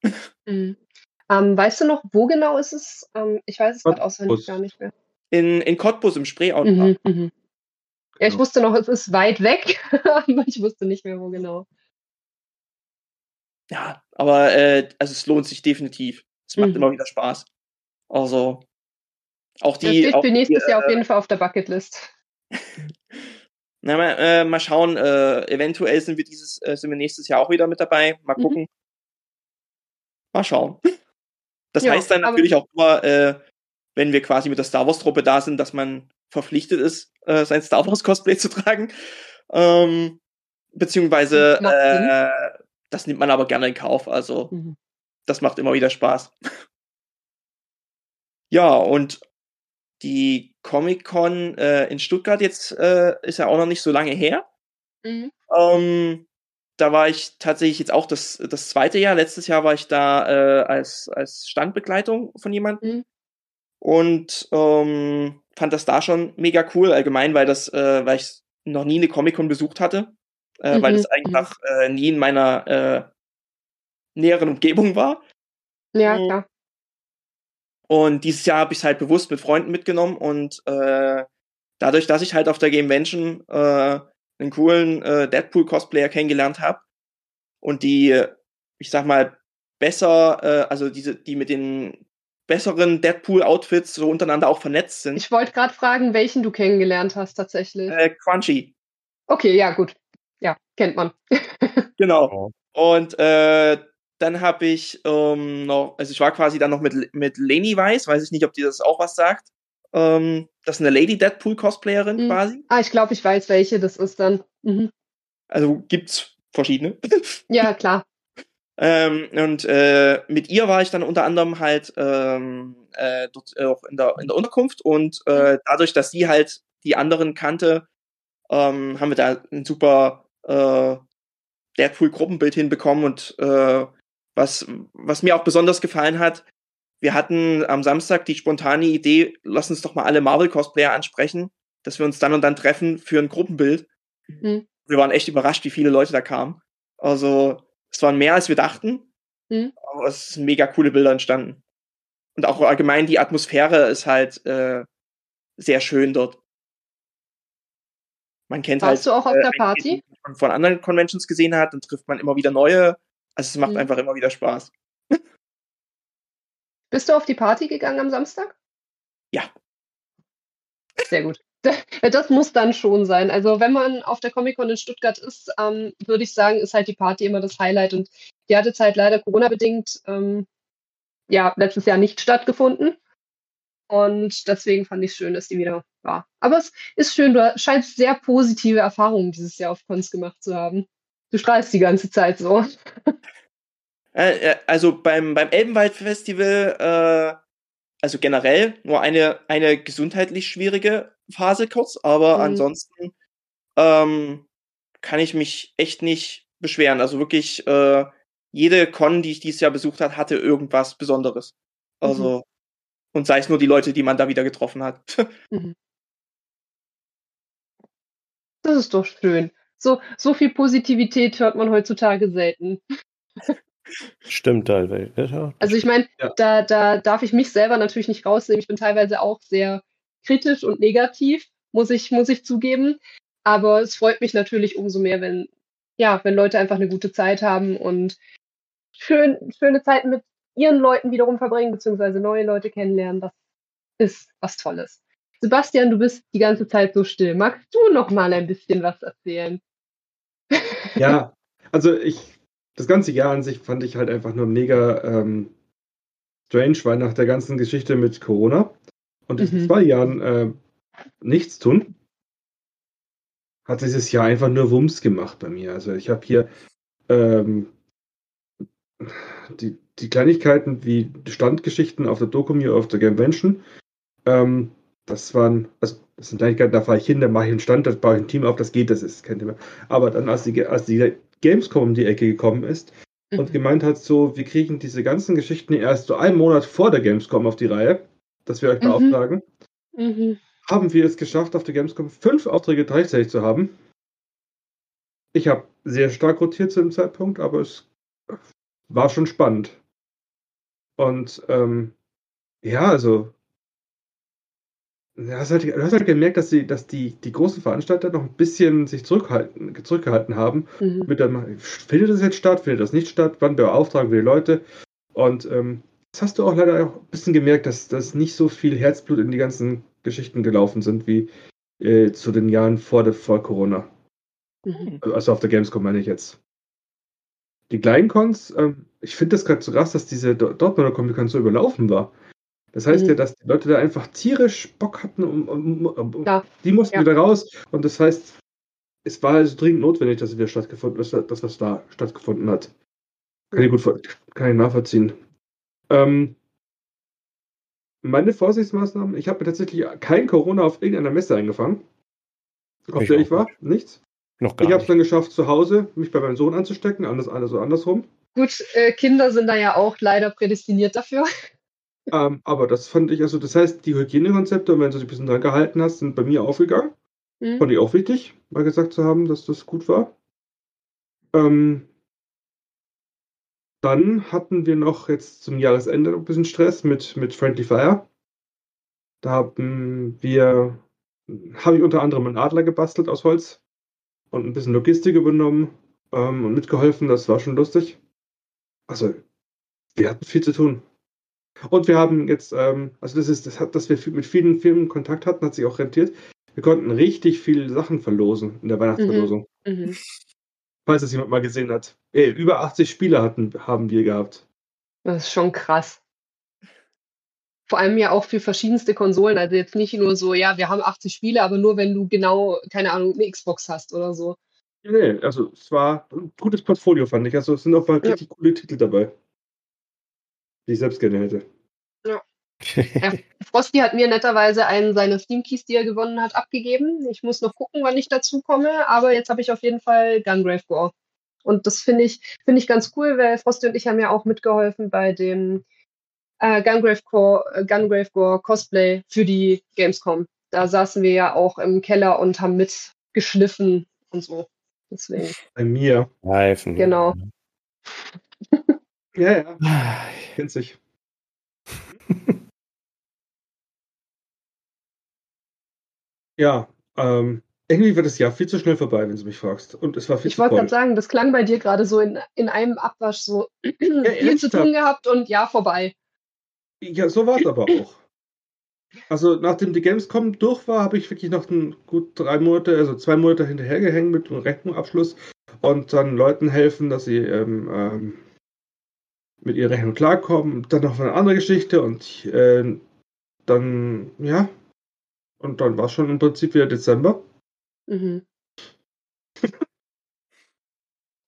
Mhm. Ähm, weißt du noch, wo genau ist es? Ähm, ich weiß es gerade auswendig gar nicht mehr. In, in Cottbus im Spreeauto. Mhm, mhm. Ja, ich genau. wusste noch, es ist weit weg, aber ich wusste nicht mehr, wo genau. Ja, aber äh, also es lohnt sich definitiv. Es macht mhm. immer wieder Spaß. Also auch die. Das steht auch für nächstes die, Jahr auf jeden Fall auf der Bucketlist. Na, mal, äh, mal schauen. Äh, eventuell sind wir dieses, äh, sind wir nächstes Jahr auch wieder mit dabei. Mal mhm. gucken. Mhm. Mal schauen. Das ja, heißt dann natürlich auch immer, äh, wenn wir quasi mit der Star Wars Truppe da sind, dass man verpflichtet ist, äh, sein Star Wars Cosplay zu tragen. Ähm, beziehungsweise äh, das nimmt man aber gerne in Kauf. Also mhm. das macht immer wieder Spaß. ja, und die Comic-Con äh, in Stuttgart jetzt äh, ist ja auch noch nicht so lange her. Mhm. Ähm, da war ich tatsächlich jetzt auch das, das zweite Jahr. Letztes Jahr war ich da äh, als, als Standbegleitung von jemandem. Mhm. Und ähm, fand das da schon mega cool, allgemein, weil das, äh, weil ich noch nie eine Comic-Con besucht hatte. Äh, mhm. Weil das einfach äh, nie in meiner äh, näheren Umgebung war. Ja, mhm. klar. Und dieses Jahr habe ich es halt bewusst mit Freunden mitgenommen und äh, dadurch, dass ich halt auf der Gamevention äh, einen coolen äh, Deadpool-Cosplayer kennengelernt habe und die, ich sag mal, besser, äh, also diese, die mit den besseren Deadpool-Outfits so untereinander auch vernetzt sind. Ich wollte gerade fragen, welchen du kennengelernt hast tatsächlich. Äh, Crunchy. Okay, ja, gut. Ja, kennt man. genau. Und äh, dann habe ich ähm, noch, also ich war quasi dann noch mit, mit Leni Weiss, weiß ich nicht, ob die das auch was sagt. Ähm, das ist eine Lady Deadpool Cosplayerin mhm. quasi. Ah, ich glaube, ich weiß, welche das ist dann. Mhm. Also gibt's verschiedene. ja, klar. Ähm, und äh, mit ihr war ich dann unter anderem halt ähm, äh, dort auch in der, in der Unterkunft und äh, dadurch, dass sie halt die anderen kannte, ähm, haben wir da ein super äh, Deadpool-Gruppenbild hinbekommen und äh, was, was mir auch besonders gefallen hat, wir hatten am Samstag die spontane Idee, lass uns doch mal alle Marvel-Cosplayer ansprechen, dass wir uns dann und dann treffen für ein Gruppenbild. Mhm. Wir waren echt überrascht, wie viele Leute da kamen. Also, es waren mehr, als wir dachten. Mhm. Aber es sind mega coole Bilder entstanden. Und auch allgemein die Atmosphäre ist halt äh, sehr schön dort. Man kennt Warst halt. du auch auf äh, der Party? Man von anderen Conventions gesehen hat, dann trifft man immer wieder neue. Also es macht mhm. einfach immer wieder Spaß. Bist du auf die Party gegangen am Samstag? Ja. Sehr gut. Das muss dann schon sein. Also wenn man auf der Comic-Con in Stuttgart ist, ähm, würde ich sagen, ist halt die Party immer das Highlight. Und die hat jetzt halt leider Corona-bedingt ähm, ja, letztes Jahr nicht stattgefunden. Und deswegen fand ich es schön, dass die wieder war. Aber es ist schön, du scheinst sehr positive Erfahrungen dieses Jahr auf Cons gemacht zu haben. Du strahlst die ganze Zeit so. Äh, äh, also beim, beim Elbenwald-Festival, äh, also generell nur eine, eine gesundheitlich schwierige Phase kurz, aber mhm. ansonsten ähm, kann ich mich echt nicht beschweren. Also wirklich, äh, jede Con, die ich dieses Jahr besucht habe, hatte irgendwas Besonderes. Also, mhm. und sei es nur die Leute, die man da wieder getroffen hat. mhm. Das ist doch schön. So, so viel Positivität hört man heutzutage selten. Stimmt teilweise. Ja. Also ich meine, Ja. da, da darf ich mich selber natürlich nicht rausnehmen. Ich bin teilweise auch sehr kritisch und negativ, muss ich, muss ich zugeben. Aber es freut mich natürlich umso mehr, wenn, ja, wenn Leute einfach eine gute Zeit haben und schön, schöne Zeiten mit ihren Leuten wiederum verbringen, beziehungsweise neue Leute kennenlernen. Das ist was Tolles. Sebastian, du bist die ganze Zeit so still. Magst du noch mal ein bisschen was erzählen? Ja, also ich, das ganze Jahr an sich fand ich halt einfach nur mega ähm, strange, weil nach der ganzen Geschichte mit Corona und diesen Mhm. zwei Jahren äh, nichts tun, hat dieses Jahr einfach nur Wumms gemacht bei mir. Also ich habe hier ähm, die, die Kleinigkeiten wie Standgeschichten auf der Dokumi auf der Convention. Ähm, das waren, also das sind Kleinigkeiten, da fahre ich hin, da mache ich einen Stand, da baue ich ein Team auf, das geht, das ist kein Thema. Aber dann, als die, als die Gamescom um die Ecke gekommen ist und Mhm. gemeint hat, so, wir kriegen diese ganzen Geschichten erst so einen Monat vor der Gamescom auf die Reihe, dass wir euch Mhm. beauftragen, Mhm. haben wir es geschafft, auf der Gamescom fünf Aufträge gleichzeitig zu haben. Ich habe sehr stark rotiert zu dem Zeitpunkt, aber es war schon spannend. Und ähm, ja, also du hast, halt, du hast halt gemerkt, dass, die, dass die, die großen Veranstalter noch ein bisschen sich zurückhalten, zurückgehalten haben. Mhm. Mit der, findet das jetzt statt, findet das nicht statt, wann beauftragen wir die Leute? Und ähm, das hast du auch leider auch ein bisschen gemerkt, dass, dass nicht so viel Herzblut in die ganzen Geschichten gelaufen sind, wie äh, zu den Jahren vor, der, vor Corona. Mhm. Also auf der Gamescom meine ich jetzt. Die kleinen Cons, ähm, ich finde das gerade so krass, dass diese Do- Dortmunder Comic-Con so überlaufen war. Das heißt Mhm. ja, dass die Leute da einfach tierisch Bock hatten, um, um, um, Ja. die mussten Ja. wieder raus. Und das heißt, es war also dringend notwendig, dass es wieder stattgefunden, dass, dass was da stattgefunden hat. Kann ich gut kann ich nachvollziehen. Ähm, meine Vorsichtsmaßnahmen, ich habe mir tatsächlich kein Corona auf irgendeiner Messe eingefangen. Auf Ich der ich war, nicht. nichts. Noch Ich gar habe es dann geschafft, zu Hause mich bei meinem Sohn anzustecken, alles, alles so andersrum. Gut, äh, Kinder sind da ja auch leider prädestiniert dafür. Ähm, aber das fand ich, also das heißt, die Hygienekonzepte, wenn du dich ein bisschen dran gehalten hast, sind bei mir aufgegangen. Mhm. Fand ich auch wichtig, mal gesagt zu haben, dass das gut war. Ähm, dann hatten wir noch jetzt zum Jahresende noch ein bisschen Stress mit, mit Friendly Fire. Da haben wir, habe ich unter anderem einen Adler gebastelt aus Holz und ein bisschen Logistik übernommen ähm, und mitgeholfen. Das war schon lustig. Also, wir hatten viel zu tun. Und wir haben jetzt, ähm, also das ist, das hat, dass wir mit vielen Firmen Kontakt hatten, hat sich auch rentiert. Wir konnten richtig viele Sachen verlosen in der Weihnachtsverlosung. Mhm. Falls es jemand mal gesehen hat. Ey, über 80 Spieler hatten, haben wir gehabt. Das ist schon krass. Vor allem ja auch für verschiedenste Konsolen. Also jetzt nicht nur so, ja, wir haben 80 Spiele, aber nur wenn du genau, keine Ahnung, eine Xbox hast oder so. Nee, also es war ein gutes Portfolio, fand ich. Also es sind auch mal Ja. richtig coole Titel dabei. Die ich selbst gerne hätte. Frosty hat mir netterweise einen seiner Steam Keys, die er gewonnen hat, abgegeben. Ich muss noch gucken, wann ich dazu komme, aber jetzt habe ich auf jeden Fall Gungrave Gore. Und das finde ich, finde ich ganz cool, weil Frosty und ich haben ja auch mitgeholfen bei dem äh, Gungrave, Gore, äh, Gungrave Gore Cosplay für die Gamescom. Da saßen wir ja auch im Keller und haben mitgeschliffen und so. Deswegen, Bei mir. Reifen. Genau. Ja, ja, Ah, ja, ähm, irgendwie wird das Jahr viel zu schnell vorbei, wenn du mich fragst. Und es war viel ich zu wollte voll. gerade sagen, das klang bei dir gerade so in, in einem Abwasch so viel zu tun gehabt und ja, vorbei. Ja, so war es aber auch. Also nachdem die Gamescom durch war, habe ich wirklich noch ein, gut drei Monate, also zwei Monate hinterhergehängt mit dem Rechnungsabschluss und dann Leuten helfen, dass sie ähm, ähm, mit ihrer Rechnung klarkommen. Dann noch eine andere Geschichte und äh, dann, ja, und dann war es schon im Prinzip wieder Dezember. Mhm.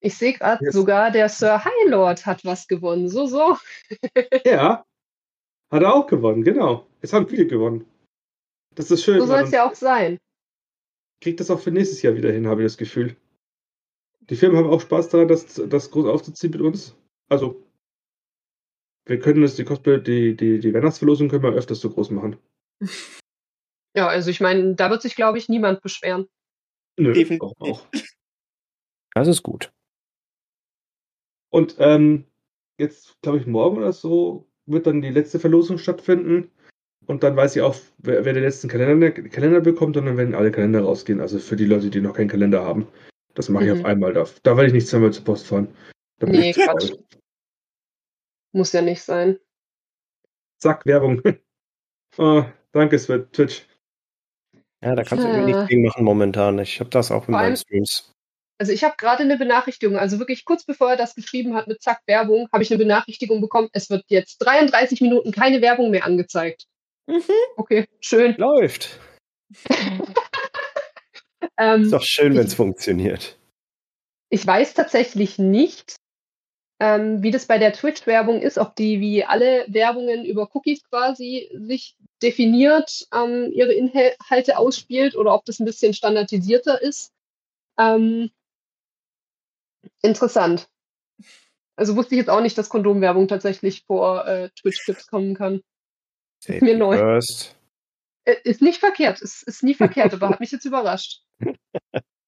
Ich sehe gerade sogar, der Sir High Lord hat was gewonnen. So, so. Ja, hat er auch gewonnen, genau. Es haben viele gewonnen. Das ist schön. So soll es ja auch sein. kriegt das auch für nächstes Jahr wieder hin, habe ich das Gefühl. Die Firmen haben auch Spaß daran, das, das groß aufzuziehen mit uns. Also, wir können das, die Cosplay, die, die, die Weihnachtsverlosung können wir öfters so groß machen. Ja, also ich meine, da wird sich, glaube ich, niemand beschweren. Nö, Definitiv. auch, auch. Das ist gut. Und ähm, jetzt, glaube ich, morgen oder so wird dann die letzte Verlosung stattfinden. Und dann weiß ich auch, wer, wer den letzten Kalender, Kalender bekommt und dann werden alle Kalender rausgehen. Also für die Leute, die noch keinen Kalender haben. Das mache ich Mhm. auf einmal. Da, da werde ich nicht zweimal zur Post fahren. Da Nee, Quatsch. faul. Muss ja nicht sein. Zack, Werbung. oh, danke, Twitch. Ja, da kannst du irgendwie nichts gegen machen momentan. Ich habe das auch in meinen Streams. Also ich habe gerade eine Benachrichtigung, also wirklich kurz bevor er das geschrieben hat mit Zack Werbung, habe ich eine Benachrichtigung bekommen, es wird jetzt 33 Minuten keine Werbung mehr angezeigt. Mhm. Okay, schön. Läuft. Ähm, Ist doch schön, wenn es funktioniert. Ich weiß tatsächlich nicht, ähm, wie das bei der Twitch-Werbung ist, ob die wie alle Werbungen über Cookies quasi sich definiert ähm, ihre Inhalte ausspielt oder ob das ein bisschen standardisierter ist. Ähm, interessant. Also wusste ich jetzt auch nicht, dass Kondomwerbung tatsächlich vor äh, Twitch-Clips kommen kann. Safety mir neu. First. Äh, ist nicht verkehrt, ist, ist nie verkehrt, aber hat mich jetzt überrascht.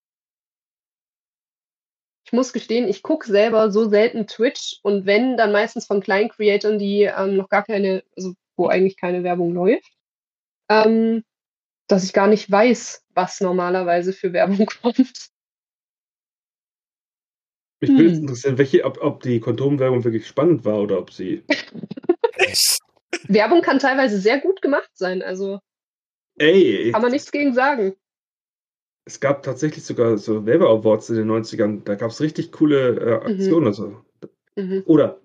Ich muss gestehen, ich gucke selber so selten Twitch und wenn, dann meistens von kleinen Creatoren, die ähm, noch gar keine, also wo eigentlich keine Werbung läuft, ähm, dass ich gar nicht weiß, was normalerweise für Werbung kommt. Mich würde jetzt Hm. interessieren, welche, ob, ob die Kondomwerbung wirklich spannend war oder ob sie. Werbung kann teilweise sehr gut gemacht sein, also Ey, kann man nichts gegen sagen. Es gab tatsächlich sogar so Werbe-Awards in den 90ern. Da gab es richtig coole äh, Aktionen. Also. Mhm. Oder,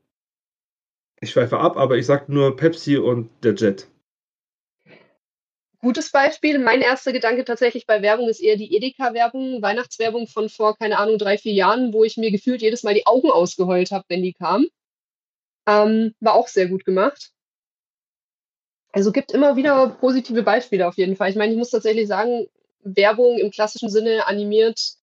ich schweife ab, aber ich sag nur Pepsi und der Jet. Gutes Beispiel. Mein erster Gedanke tatsächlich bei Werbung ist eher die Edeka-Werbung, Weihnachtswerbung von vor, keine Ahnung, drei, vier Jahren, wo ich mir gefühlt jedes Mal die Augen ausgeheult habe, wenn die kam. Ähm, war auch sehr gut gemacht. Also gibt immer wieder positive Beispiele auf jeden Fall. Ich meine, ich muss tatsächlich sagen, Werbung im klassischen Sinne animiert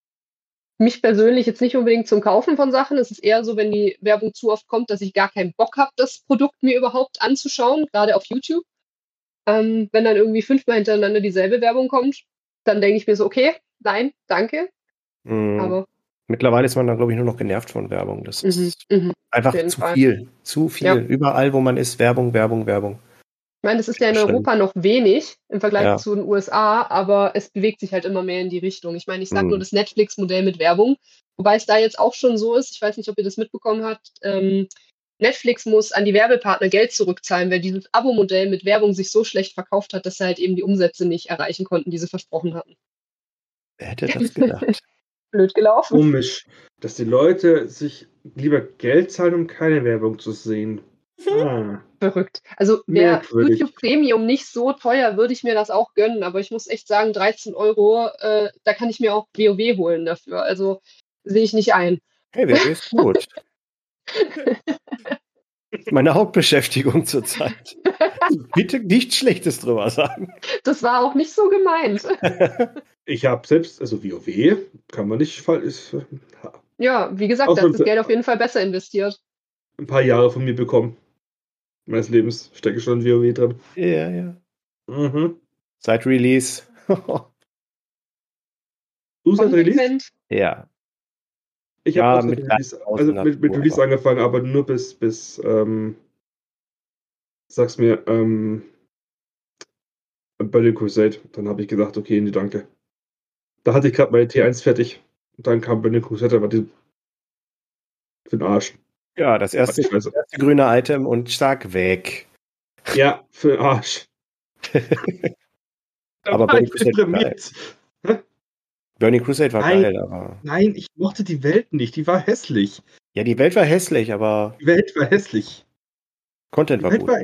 mich persönlich jetzt nicht unbedingt zum Kaufen von Sachen. Es ist eher so, wenn die Werbung zu oft kommt, dass ich gar keinen Bock habe, das Produkt mir überhaupt anzuschauen, gerade auf YouTube. Ähm, wenn dann irgendwie fünfmal hintereinander dieselbe Werbung kommt, dann denke ich mir so, okay, nein, danke. Mhm. Aber Mittlerweile ist man dann, glaube ich, nur noch genervt von Werbung. Das mhm, ist mhm. einfach zu Fall. viel. Zu viel. Ja. Überall, wo man ist, Werbung, Werbung, Werbung. Ich meine, das ist ja in. Europa noch wenig im Vergleich Ja. zu den USA, aber es bewegt sich halt immer mehr in die Richtung. Ich meine, ich sage Mhm. nur das Netflix-Modell mit Werbung, wobei es da jetzt auch schon so ist, ich weiß nicht, ob ihr das mitbekommen habt, ähm, Netflix muss an die Werbepartner Geld zurückzahlen, weil dieses Abo-Modell mit Werbung sich so schlecht verkauft hat, dass sie halt eben die Umsätze nicht erreichen konnten, die sie versprochen hatten. Wer hätte das gedacht? Blöd gelaufen. Komisch, dass die Leute sich lieber Geld zahlen, um keine Werbung zu sehen. Ah. Verrückt. Also wäre Merkwürdig. YouTube Premium nicht so teuer, würde ich mir das auch gönnen, aber ich muss echt sagen, 13 Euro, äh, da kann ich mir auch WoW holen dafür. Also sehe ich nicht ein. Hey, wer ist gut? Meine Hauptbeschäftigung zurzeit. Bitte nichts Schlechtes drüber sagen. Das war auch nicht so gemeint. Ich habe selbst, also WoW, kann man nicht fall- ist, äh, Ja, wie gesagt, da ist das Geld auf jeden Fall besser investiert. ein paar Jahre von mir bekommen. Meines Lebens stecke schon in WoW drin. ja, ja. Mhm. Seit Release. Du hast Release? Ja. Ich Ja, habe mit Release, also mit, mit Release aber- angefangen, aber nur bis, bis ähm, sag's mir, ähm, Burning Crusade. Dann habe ich gesagt, okay, nee, danke. Da hatte ich gerade meine T1 fertig. Und dann kam Burning Crusade, aber die für den Arsch. Ja, das erste, weiß. erste grüne Item und stark weg. Ja, für Arsch. Aber Burning Crusade war. Burning Crusade war Nein. geil, aber. Nein, ich mochte die Welt nicht. Die war hässlich. Ja, die Welt war hässlich, aber Die Welt war hässlich. Content Die war Welt gut. war,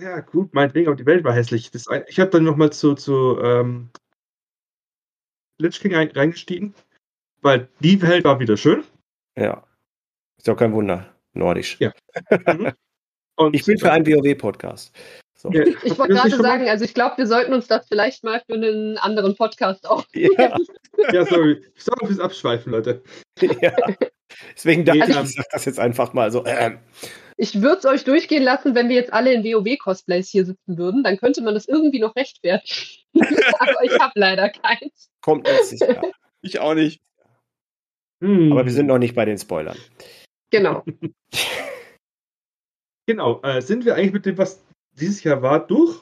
ja, gut, meinetwegen, aber die Welt war hässlich. Das, ich habe dann nochmal zu, zu ähm, Lich King ein, reingestiegen, weil die Welt war wieder schön. Ja. Ist auch kein Wunder. Nordisch. Ja. Mhm. Und Ich bin für einen WoW-Podcast. So. Ja, Ich wollte nicht gerade sagen, also ich glaube, wir sollten uns das vielleicht mal für einen anderen Podcast auch. Ja, Ja, sorry. Sorry fürs Abschweifen, Leute. ja. Deswegen dachte Nee, ich, ich sag das jetzt einfach mal so. Ähm, Ich würde es euch durchgehen lassen, wenn wir jetzt alle in WoW-Cosplays hier sitzen würden. Dann könnte man das irgendwie noch rechtfertigen. Aber ich habe leider keins. kommt nächstes Jahr. Ich auch nicht. Hm. Aber wir sind noch nicht bei den Spoilern. Genau. Genau. Äh, sind wir eigentlich mit dem, was dieses Jahr war, durch?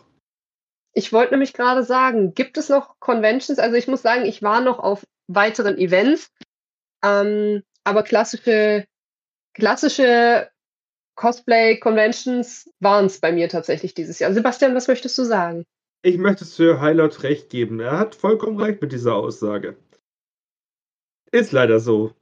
Ich wollte nämlich gerade sagen, gibt es noch Conventions? Also ich muss sagen, ich war noch auf weiteren Events, ähm, aber klassische, klassische Cosplay-Conventions waren es bei mir tatsächlich dieses Jahr. Sebastian, was möchtest du sagen? Ich möchte Sir Highlight recht geben. Er hat vollkommen recht mit dieser Aussage. Ist leider so.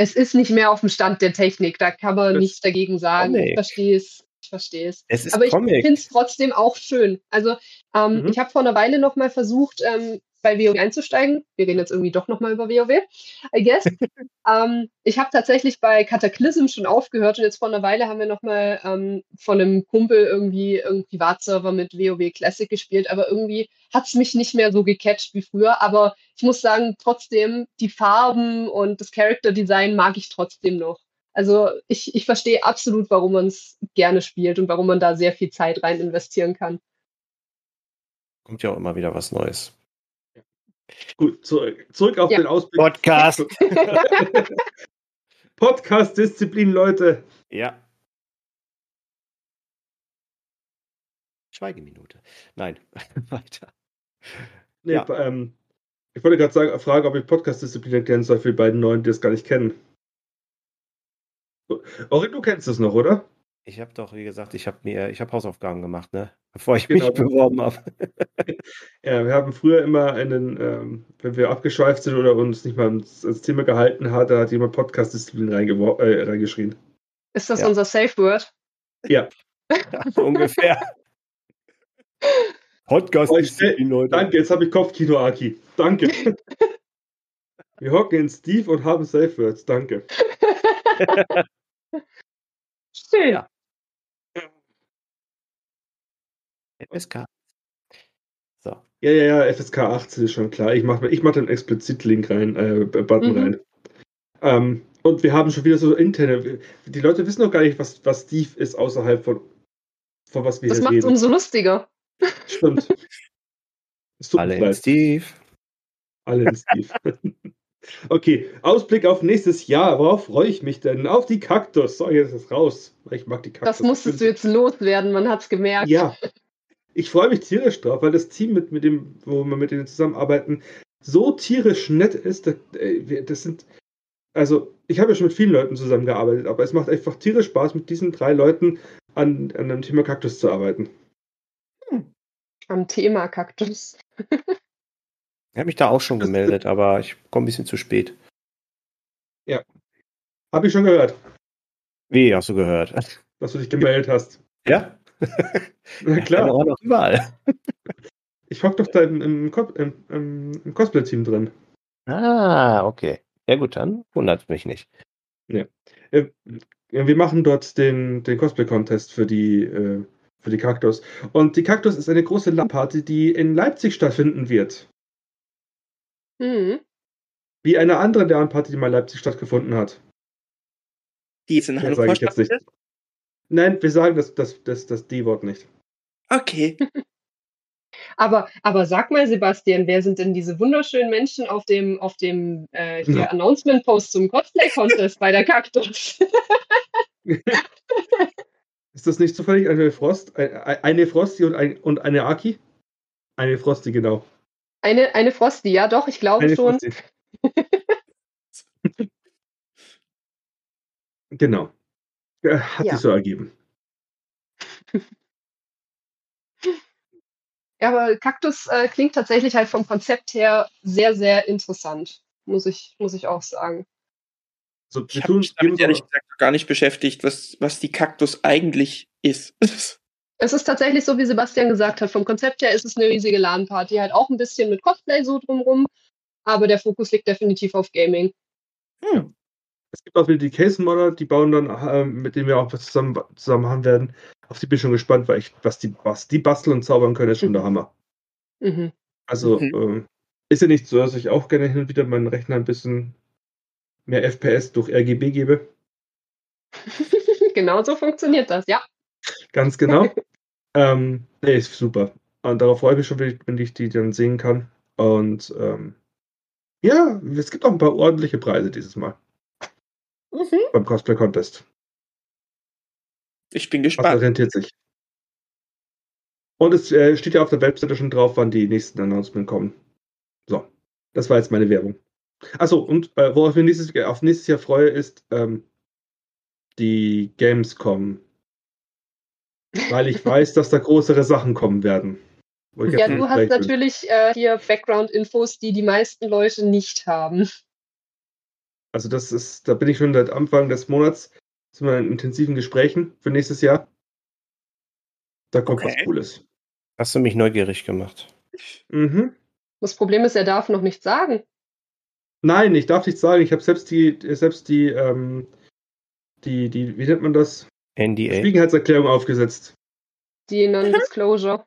Es ist nicht mehr auf dem Stand der Technik, da kann man Das nichts dagegen sagen. Ich verstehe es. Verstehe es. Es ist Aber ich finde es trotzdem auch schön. Also ähm, Mhm. ich habe vor einer Weile noch mal versucht, ähm, bei WoW einzusteigen. Wir reden jetzt irgendwie doch noch mal über WoW, I guess. ähm, ich habe tatsächlich bei Cataclysm schon aufgehört und jetzt vor einer Weile haben wir noch mal ähm, von einem Kumpel irgendwie irgendeinen Privatserver mit WoW Classic gespielt, aber irgendwie hat es mich nicht mehr so gecatcht wie früher. Aber ich muss sagen, trotzdem die Farben und das Character Design mag ich trotzdem noch. Also ich, ich verstehe absolut, warum man es gerne spielt und warum man da sehr viel Zeit rein investieren kann. Kommt ja auch immer wieder was Neues. Gut, zurück, zurück auf Ja. den Ausblick. Podcast. Podcast-Disziplin, Leute. Ja. Schweigeminute. Nein, weiter. Nee, Ja. ähm, ich wollte gerade sagen, fragen, ob ich Podcast-Disziplin erklären soll für die beiden Neuen, die das gar nicht kennen. Orin, du kennst das noch, oder? Ich habe doch, wie gesagt, ich habe mir, ich habe Hausaufgaben gemacht, ne? Bevor ich Genau. mich beworben habe. Ja, wir haben früher immer einen, ähm, wenn wir abgeschweift sind oder uns nicht mal ans, ans Thema gehalten hat, da hat jemand Podcast-Disziplin äh, reingeschrien. Ist das Ja. unser Safe Word? Ja, so ungefähr. Podcast Oh, Leute. danke, jetzt habe ich Kopfkino, Aki. Danke. wir hocken in Steve und haben Safe Words. Danke. Schön. Ja. FSK. So. Ja, ja, ja, FSK 18 ist schon klar. Ich mache ich mach den Explizit-Link rein, äh, Button Mhm. rein. Ähm, und wir haben schon wieder so interne. Die Leute wissen noch gar nicht, was, was Steve ist, außerhalb von, von was wir Das hier macht es reden. umso lustiger. Stimmt. Alle in. Steve. Alle in Steve. okay, Ausblick auf nächstes Jahr. Worauf freue ich mich denn? Auf die Kaktus. So, jetzt ist es raus. Ich mag die Kaktus. Das musstest du jetzt loswerden, man hat es gemerkt. Ja. Ich freue mich tierisch drauf, weil das Team, mit, mit dem, wo wir mit denen zusammenarbeiten, so tierisch nett ist. Das, wir- das sind. Also, ich habe ja schon mit vielen Leuten zusammengearbeitet, aber es macht einfach tierisch Spaß, mit diesen drei Leuten an, an dem Thema Kaktus zu arbeiten. Am Thema Kaktus. Ich habe mich da auch schon gemeldet, aber ich komme ein bisschen zu spät. Habe ich schon gehört, Wie, hast du gehört? dass du dich gemeldet hast. Ja? Na Ja, klar, auch noch überall. ich hock doch da im, im, im, im, Cosplay-Team drin. Ah, okay. Ja gut, dann wundert mich nicht. Äh, ja, wir machen dort den, den Cosplay-Contest für die, äh, für die Kaktus. Und die Kaktus ist eine große LAN-Party, die in Leipzig stattfinden wird. Hm. Wie eine andere LAN-Party, die mal in Leipzig stattgefunden hat. Die ist in Das Hannover sage ich jetzt nicht. stattfindet? Nein, wir sagen das, das, das, das D-Wort nicht. Okay. Aber, aber sag mal, Sebastian, wer sind denn diese wunderschönen Menschen auf dem, auf dem äh, Ja. Announcement-Post zum Cosplay-Contest bei der Kaktus? Ist das nicht zufällig eine Frost, ein- eine Frosty und, ein, und eine Aki? Eine Frosty, genau. Eine, eine Frosty, ja doch, ich glaube Eine schon. Genau. Äh, Hat Ja. sich so ergeben. Ja, aber Kaktus äh, klingt tatsächlich halt vom Konzept her sehr, sehr interessant, muss ich, muss ich auch sagen. So, Ich habe mich damit ehrlich gesagt gar nicht beschäftigt, was, was die Kaktus eigentlich ist. Es ist tatsächlich so, wie Sebastian gesagt hat, vom Konzept her ist es eine riesige LAN-Party, halt auch ein bisschen mit Cosplay so drumrum, aber der Fokus liegt definitiv auf Gaming. Hm. es gibt auch wieder die Case-Modder, die bauen dann, äh, mit denen wir auch was zusammen, zusammen haben werden. Auf die bin ich schon gespannt, weil ich, was die, was die basteln und zaubern können, ist schon der Hammer. Mhm. Also, Mhm. ähm, ist ja nicht so, dass ich auch gerne hin und wieder meinen Rechner ein bisschen mehr FPS durch RGB gebe. genau so funktioniert das, ja. Ganz genau. ähm, nee, ist super. Und darauf freue ich mich schon, wenn ich, wenn ich die dann sehen kann. Und ähm, ja, es gibt auch ein paar ordentliche Preise dieses Mal Mhm. beim Cosplay Contest. Ich bin Was gespannt. orientiert sich. Und es äh, steht ja auf der Webseite schon drauf, wann die nächsten Announcements kommen. So, das war jetzt meine Werbung. Achso, und äh, worauf ich mich nächstes, auf nächstes Jahr freue, ist ähm, die Gamescom. Weil ich weiß, dass da größere Sachen kommen werden. Ja, du hast natürlich äh, hier Background-Infos, die die meisten Leute nicht haben. Also das ist, da bin ich schon seit Anfang des Monats sind wir in intensiven Gesprächen für nächstes Jahr. Da kommt Okay. was Cooles. Hast du mich neugierig gemacht? Mhm. Das Problem ist, er darf noch nichts sagen. Nein, ich darf nicht sagen, ich habe selbst die, selbst die, ähm, die, die, wie nennt man das? NDA. Spiegelheitserklärung aufgesetzt. Die Non-Disclosure.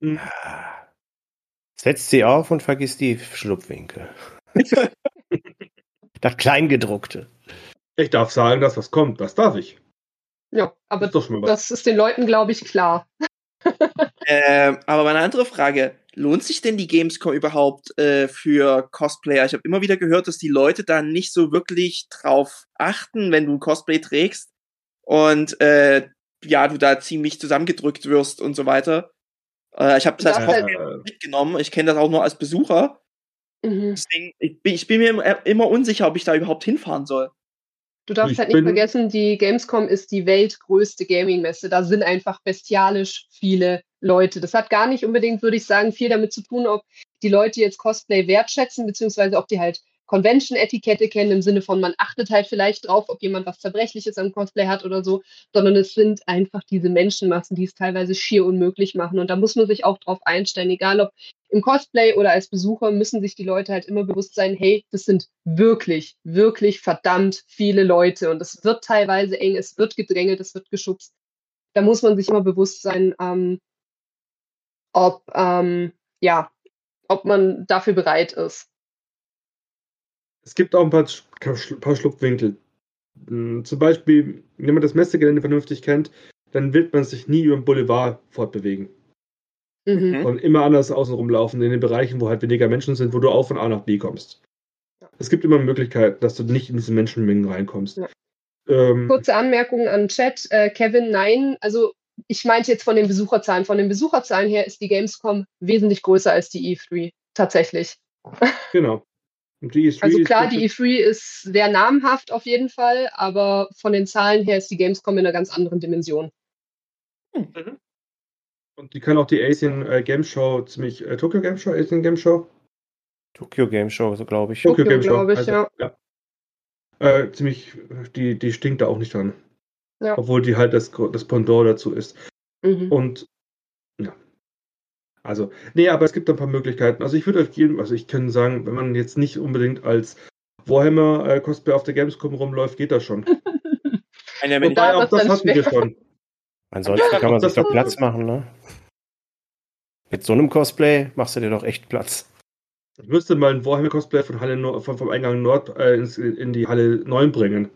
Setzt sie auf und vergiss die Schlupfwinkel. Das Kleingedruckte. Ich darf sagen, dass was kommt, das darf ich. Ja, Das aber ist mal was. das ist den Leuten, glaube ich, klar. Ähm, aber meine andere Frage, lohnt sich denn die Gamescom überhaupt äh, für Cosplayer? Ich habe immer wieder gehört, dass die Leute da nicht so wirklich drauf achten, wenn du ein Cosplay trägst und äh, ja, du da ziemlich zusammengedrückt wirst und so weiter. Äh, ich habe das als Ja, halt- Cosplayer Äh, mitgenommen, ich kenne das auch nur als Besucher. Mhm. Deswegen, ich bin, ich bin mir immer- immer unsicher, ob ich da überhaupt hinfahren soll. Du darfst Ich halt nicht vergessen, die Gamescom ist die weltgrößte Gaming-Messe. Da sind einfach bestialisch viele Leute. Das hat gar nicht unbedingt, würde ich sagen, viel damit zu tun, ob die Leute jetzt Cosplay wertschätzen, beziehungsweise ob die halt Convention-Etikette kennen, im Sinne von, man achtet halt vielleicht drauf, ob jemand was Zerbrechliches am Cosplay hat oder so, sondern es sind einfach diese Menschenmassen, die es teilweise schier unmöglich machen. Und da muss man sich auch drauf einstellen, egal ob im Cosplay oder als Besucher müssen sich die Leute halt immer bewusst sein, hey, das sind wirklich, wirklich verdammt viele Leute und es wird teilweise eng, es wird gedrängelt, es wird geschubst. Da muss man sich immer bewusst sein, ähm, ob, ähm, ja, ob man dafür bereit ist. Es gibt auch ein paar, paar Schlupfwinkel. Hm, Zum Beispiel, wenn man das Messegelände vernünftig kennt, dann wird man sich nie über den Boulevard fortbewegen. Mhm. Und immer anders außen rumlaufen, in den Bereichen, wo halt weniger Menschen sind, wo du auch von A nach B kommst. Es gibt immer Möglichkeiten, dass du nicht in diese Menschenmengen reinkommst. Ja. Ähm, Kurze Anmerkung an Chat. Äh, Kevin, nein, also ich meinte jetzt von den Besucherzahlen. Von den Besucherzahlen her ist die Gamescom wesentlich größer als die E3. Tatsächlich. genau. Und die E3 Also ist klar, die wirklich- E3 ist sehr namhaft auf jeden Fall, aber von den Zahlen her ist die Gamescom in einer ganz anderen Dimension. Und die kann auch die Asian äh, Game Show ziemlich, äh, Tokyo Game Show, Asian Game Show? Tokyo Game Show, so glaube ich. Tokyo, Game Show. ich, also, ja. ja. Äh, ziemlich, die, die stinkt da auch nicht dran. Ja. Obwohl die halt das, das Pendant dazu ist. Mhm. Und. Also, nee, aber es gibt ein paar Möglichkeiten. Also ich würde euch geben, also ich kann sagen, wenn man jetzt nicht unbedingt als Warhammer äh, Cosplay auf der Gamescom rumläuft, geht das schon. Eine, wenn ich, da Wobei auch das hatten wir schon. Ansonsten kann man sich doch Platz machen, ne? Mit so einem Cosplay machst du dir doch echt Platz. Ich müsste mal ein Warhammer Cosplay von Halle Nord, vom, vom Eingang Nord äh, ins, in die Halle 9 bringen.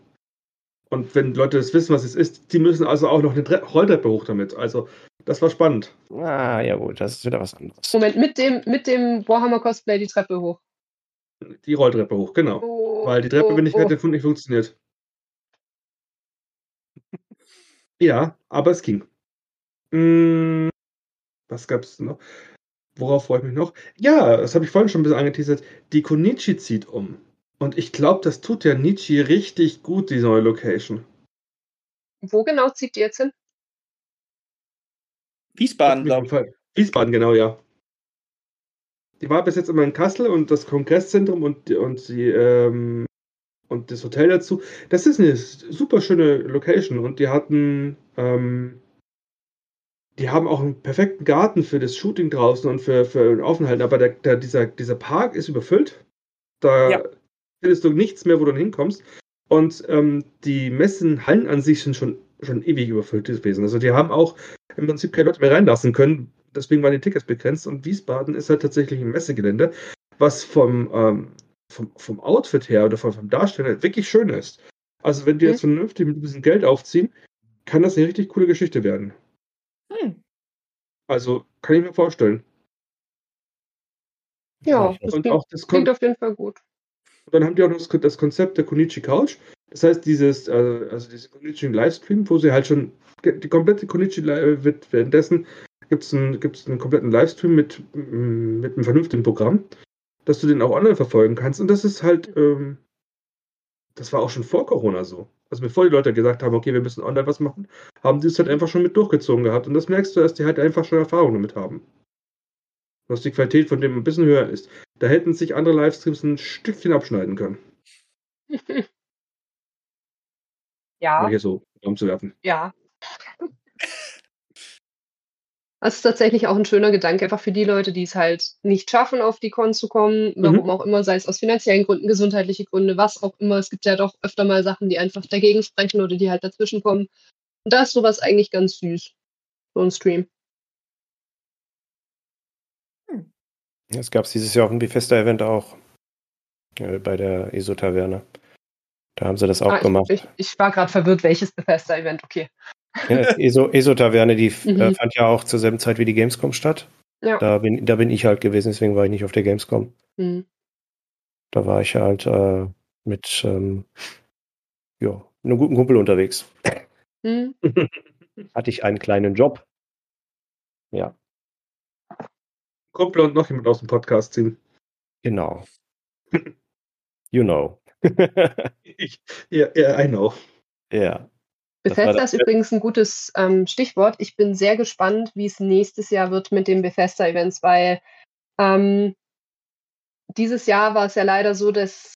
Und wenn Leute das wissen, was es ist, die müssen also auch noch eine Tre Rolltreppe hoch damit. Also, das war spannend. Ah, ja gut, das ist wieder was anderes. Moment, mit dem, mit dem Warhammer Cosplay die Treppe hoch. Die Rolltreppe hoch, genau. Oh, Weil die Treppe, oh, wenn nicht, oh. hätte, nicht funktioniert. Ja, aber es ging. Mm, was gab's noch? Worauf freue ich mich noch? Ja, das habe ich vorhin schon ein bisschen angeteasert. Die Konichi zieht um. Und ich glaube, das tut der Nietzsche richtig gut, die neue Location. Wo genau zieht ihr jetzt hin? Wiesbaden, glaube ich. Wiesbaden, genau, ja. Die war bis jetzt immer in Kassel und das Kongresszentrum und, und, die, ähm, und das Hotel dazu. Das ist eine super schöne Location und die hatten, ähm, die haben auch einen perfekten Garten für das Shooting draußen und für, für den Aufenthalt, aber der, der, dieser, dieser Park ist überfüllt. Da Ja. Findest du nichts mehr, wo du hinkommst. Und ähm, die Messenhallen an sich sind schon, schon ewig überfüllt gewesen. Also die haben auch im Prinzip keine Leute mehr reinlassen können. Deswegen waren die Tickets begrenzt. Und Wiesbaden ist halt tatsächlich ein Messegelände, was vom, ähm, vom, vom Outfit her oder vom, vom Darsteller wirklich schön ist. Also wenn die Mhm. jetzt vernünftig mit ein bisschen Geld aufziehen, kann das eine richtig coole Geschichte werden. Hm. Also kann ich mir vorstellen. Ja, das Und klingt, auch das klingt auf jeden Fall gut. Und dann haben die auch noch das, Konzept der Konichi Couch. Das heißt, dieses, äh, also diese Konichi Livestream, wo sie halt schon die komplette Konichi äh, wird währenddessen gibt es einen, gibt's einen kompletten Livestream mit, mit einem vernünftigen Programm, dass du den auch online verfolgen kannst. Und das ist halt, ähm, das war auch schon vor Corona so. Also bevor die Leute gesagt haben, okay, wir müssen online was machen, haben die es halt einfach schon mit durchgezogen gehabt. Und das merkst du, dass die halt einfach schon Erfahrung damit haben. Dass die Qualität von dem ein bisschen höher ist. Da hätten sich andere Livestreams ein Stückchen abschneiden können. ja. Mal hier so umzuwerfen. Ja. Das ist tatsächlich auch ein schöner Gedanke, einfach für die Leute, die es halt nicht schaffen, auf die Con zu kommen, warum Mhm. auch immer, sei es aus finanziellen Gründen, gesundheitliche Gründe, was auch immer. Es gibt ja doch öfter mal Sachen, die einfach dagegen sprechen oder die halt dazwischen kommen. Und da ist sowas eigentlich ganz süß. So ein Stream. Es gab dieses Jahr auf dem Bethesda-Event auch. Äh, bei der ESO-Taverne. Da haben sie das auch Ah, gemacht. ich, ich, ich war gerade verwirrt, welches Bethesda-Event, okay. Ja, ESO, ESO-Taverne, die Mhm. äh, fand ja auch zur selben Zeit wie die Gamescom statt. Ja. Da bin, da bin ich halt gewesen, deswegen war ich nicht auf der Gamescom. Hm. Da war ich halt äh, mit ähm, ja, einem guten Kumpel unterwegs. Hm. Hatte ich einen kleinen Job. Ja, Kumpel und noch jemand aus dem Podcast ziehen. genau. You know. Ich, ja, ja, I know. ja. War Bethesda ist übrigens ein gutes ähm, Stichwort. Ich bin sehr gespannt, wie es nächstes Jahr wird mit den Bethesda-Events, weil ähm, dieses Jahr war es ja leider so, dass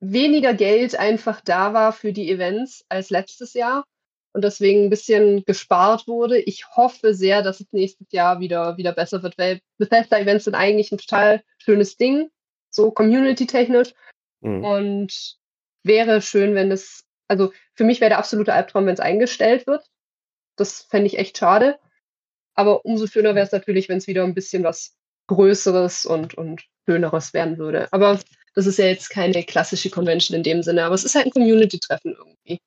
weniger Geld einfach da war für die Events als letztes Jahr und deswegen ein bisschen gespart wurde. Ich hoffe sehr, dass es nächstes Jahr wieder, wieder besser wird, weil Bethesda-Events sind eigentlich ein total schönes Ding, so community-technisch. Mhm. Und wäre schön, wenn es, also für mich wäre der absolute Albtraum, wenn es eingestellt wird. Das fände ich echt schade. Aber umso schöner wäre es natürlich, wenn es wieder ein bisschen was Größeres und, und Schöneres werden würde. Aber das ist ja jetzt keine klassische Convention in dem Sinne, aber es ist halt ein Community-Treffen irgendwie.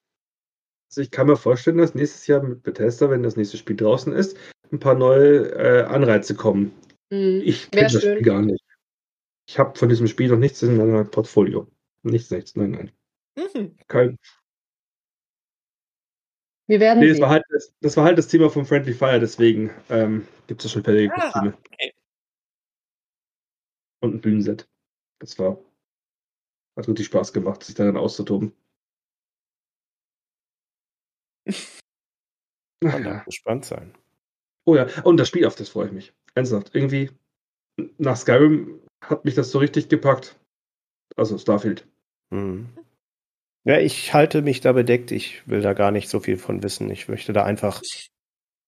Also ich kann mir vorstellen, dass nächstes Jahr mit Bethesda, wenn das nächste Spiel draußen ist, ein paar neue äh, Anreize kommen. Hm. Ich kenne das schön. Spiel gar nicht. Ich habe von diesem Spiel noch nichts in meinem Portfolio. Nichts, nichts, nein, nein. Mhm. Kein, Wir werden nee, das war, halt, das, das war halt das Thema von Friendly Fire, deswegen ähm, gibt es schon fertige Ah, Kostüme. okay. Und ein Bühnenset. Das war. Hat richtig Spaß gemacht, sich darin auszutoben. Da ja. gespannt sein. Oh ja, und das Spiel, auf das freue ich mich. Ernsthaft. Irgendwie, nach Skyrim hat mich das so richtig gepackt. Also Starfield. Mhm. Ja, ich halte mich da bedeckt. Ich will da gar nicht so viel von wissen. Ich möchte da einfach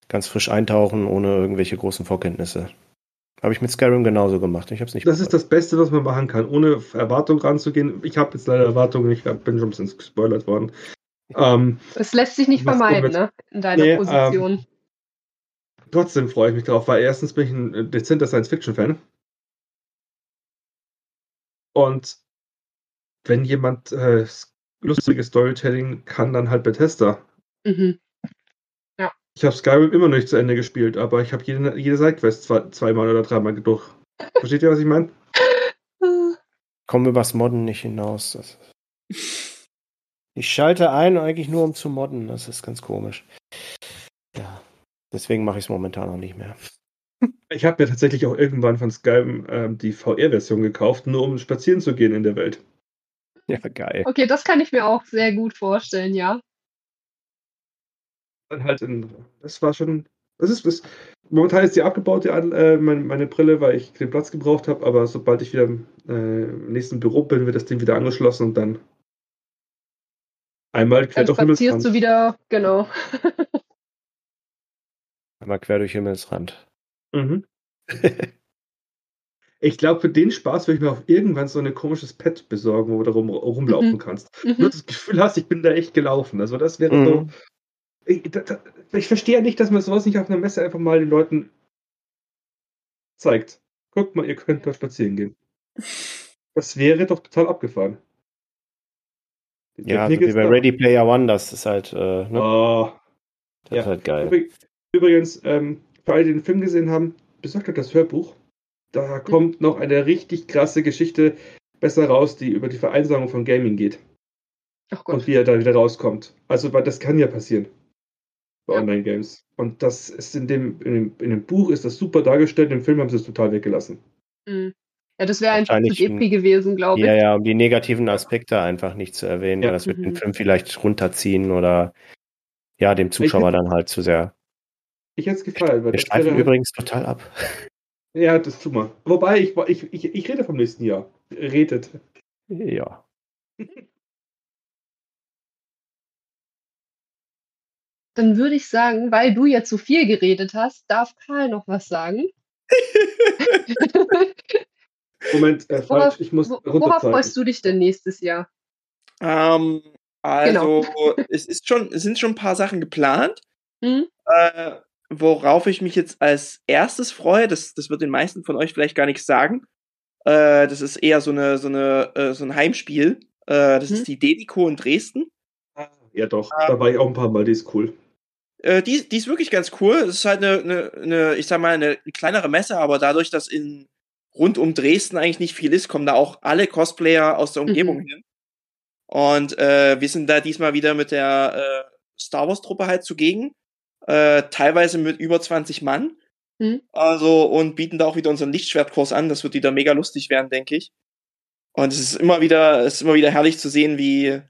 ganz frisch eintauchen, ohne irgendwelche großen Vorkenntnisse. Habe ich mit Skyrim genauso gemacht. Ich habe es nicht Das ist das Beste, was man machen kann, ohne Erwartung ranzugehen. Ich habe jetzt leider Erwartungen, ich bin schon ein bisschen gespoilert worden. Ähm, Es lässt sich nicht vermeiden, ne? In deiner Nee, ähm, Position. trotzdem freue ich mich drauf, weil erstens bin ich ein äh, dezenter Science-Fiction-Fan. Und wenn jemand äh, lustiges Storytelling kann, dann halt Bethesda. Mhm. Ich habe Skyrim immer noch nicht zu Ende gespielt, aber ich habe jede, jede Sidequest zwei, zweimal oder dreimal durch. Versteht ihr, was ich meine? Komme übers Modden nicht hinaus. Ich schalte ein, eigentlich nur um zu modden. Das ist ganz komisch. Ja. Deswegen mache ich es momentan noch nicht mehr. Ich habe mir tatsächlich auch irgendwann von Skyrim ähm, die VR-Version gekauft, nur um spazieren zu gehen in der Welt. Ja, geil. Okay, das kann ich mir auch sehr gut vorstellen, ja. Dann halt in, das war schon, das ist, das, momentan ist die abgebaut, die, äh, meine, meine Brille, weil ich den Platz gebraucht habe, aber sobald ich wieder äh, im nächsten Büro bin, wird das Ding wieder angeschlossen und dann einmal quer Dann durch spazierst Himmelsrand. du wieder, genau. Einmal quer durch Himmelsrand. Mhm. Ich glaube, für den Spaß würde ich mir auch irgendwann so ein komisches Pad besorgen, wo du rum, rumlaufen Mhm. kannst. Nur Mhm. das Gefühl hast, ich bin da echt gelaufen. Also das wäre Mhm. so. Ich, da, da, ich verstehe ja nicht, dass man sowas nicht auf einer Messe einfach mal den Leuten zeigt. Guckt mal, ihr könnt da spazieren gehen. Das wäre doch total abgefahren. Ja, so Technik wie bei. Ready Player One, das ist halt, äh, ne? Oh, das ja. ist halt geil. Übrig- Übrigens, ähm, für alle, die den Film gesehen haben, besorgt euch das Hörbuch. Da kommt noch eine richtig krasse Geschichte besser raus, die über die Vereinsamung von Gaming geht Ach und Gott. wie er da wieder rauskommt. Also, weil das kann ja passieren. bei Ja. Online-Games. Und das ist in dem, in dem, in dem Buch ist das super dargestellt, im Film haben sie es total weggelassen. Mhm. Ja, das wäre einfach zu Depri gewesen, glaube ich. Ja, ja, um die negativen Aspekte einfach nicht zu erwähnen, Ja. das wird den Mhm. Film vielleicht runterziehen oder ja, dem Zuschauer dann halt zu sehr. Ich hätte es gefallen, weil Wir halt, übrigens total ab. Ja, das tut mal. Wobei, ich, ich, ich, ich rede vom nächsten Jahr. Redet. Ja. Dann würde ich sagen, weil du jetzt so viel geredet hast, darf Karl noch was sagen. Moment, äh, Worauf- falsch, ich muss Wo- Worauf freust du dich denn nächstes Jahr? Ähm, also, Genau. es ist schon, es sind schon ein paar Sachen geplant. Hm? Äh, worauf ich mich jetzt als erstes freue, das, das wird den meisten von euch vielleicht gar nichts sagen. Äh, das ist eher so eine, so eine, äh, so ein Heimspiel. Äh, das Hm? ist die Dedico in Dresden. Ja, doch, Ah. da war ich auch ein paar Mal, die ist cool. Äh, die, die ist wirklich ganz cool. Es ist halt eine, eine, eine, ich sag mal, eine, eine kleinere Messe, aber dadurch, dass in rund um Dresden eigentlich nicht viel ist, kommen da auch alle Cosplayer aus der Umgebung Mhm. hin. Und äh, wir sind da diesmal wieder mit der äh, Star Wars Truppe halt zugegen. Äh, teilweise mit über 20 Mann. Mhm. Also, und bieten da auch wieder unseren Lichtschwertkurs an. Das wird wieder mega lustig werden, denke ich. Und es ist immer wieder, es ist immer wieder herrlich zu sehen, wie,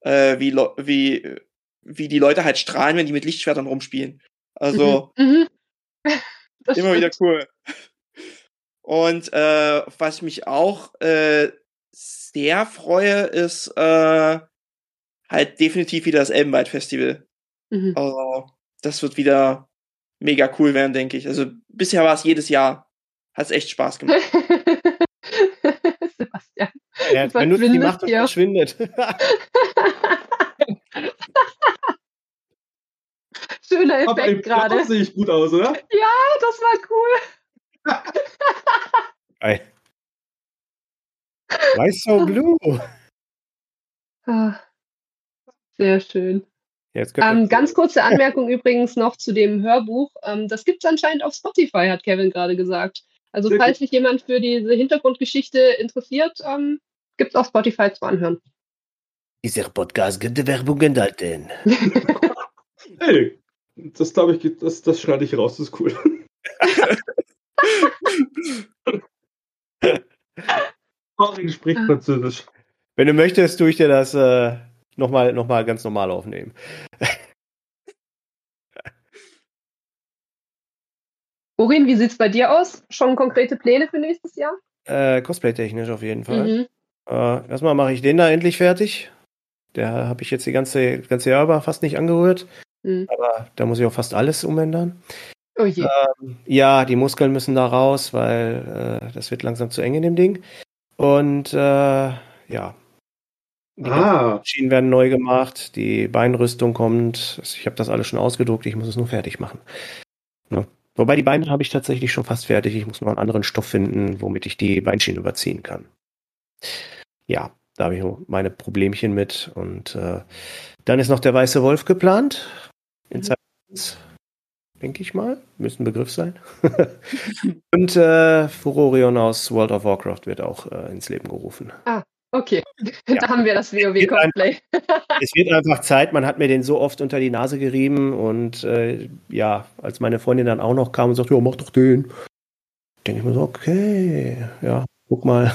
äh, wie, wie, wie die Leute halt strahlen, wenn die mit Lichtschwertern rumspielen. Also, Mhm. Mhm. Immer wieder stimmt. cool. Und äh, was ich mich auch äh, sehr freue, ist äh, halt definitiv wieder das Elbenwald Festival. Mhm. Also, das wird wieder mega cool werden, denke ich. Also, bisher war es jedes Jahr. Hat es echt Spaß gemacht. Sebastian. Er benutzt die Verschwindet Macht und hier. verschwindet. Schöner Effekt gerade. Blau sehe ich gut aus, oder? Das war cool. Ey. Why so blue? Ah, Sehr schön. Ähm, ganz kurze Anmerkung übrigens noch zu dem Hörbuch. Ähm, das gibt es anscheinend auf Spotify, hat Kevin gerade gesagt. Also Sehr falls sich jemand für diese Hintergrundgeschichte interessiert, ähm, gibt es auf Spotify zu anhören. Dieser Podcast gibt Werbung enthalten. Ey, das glaube ich, das, das schneide ich raus, das ist cool. Corin spricht Ah. Französisch. Wenn du möchtest, tue ich dir das äh, nochmal noch mal ganz normal aufnehmen. Orin, wie sieht's bei dir aus? Schon konkrete Pläne für nächstes Jahr? Äh, Cosplay-technisch auf jeden Fall. Mhm. Äh, erstmal mache ich den da endlich fertig. Der habe ich jetzt die ganze, ganze Jahr über fast nicht angerührt. Mhm. Aber da muss ich auch fast alles umändern. Oh je. Ja, die Muskeln müssen da raus, weil äh, das wird langsam zu eng in dem Ding. Und äh, ja. Die Ah, Schienen werden neu gemacht, die Beinrüstung kommt. Ich habe das alles schon ausgedruckt, ich muss es nur fertig machen. Ja. Wobei die Beine habe ich tatsächlich schon fast fertig. Ich muss noch einen anderen Stoff finden, womit ich die Beinschienen überziehen kann. Ja, da habe ich meine Problemchen mit. Und äh, dann ist noch der weiße Wolf geplant. In Mhm. Zeit, denke ich mal. Müsste ein Begriff sein. Und äh, Furorion aus World of Warcraft wird auch äh, ins Leben gerufen. Okay, Ja. da haben wir das WoW-Cosplay. es wird einfach Zeit, man hat mir den so oft unter die Nase gerieben und äh, ja, als meine Freundin dann auch noch kam und sagte, ja, mach doch den, denke ich mir so, okay, ja, guck mal.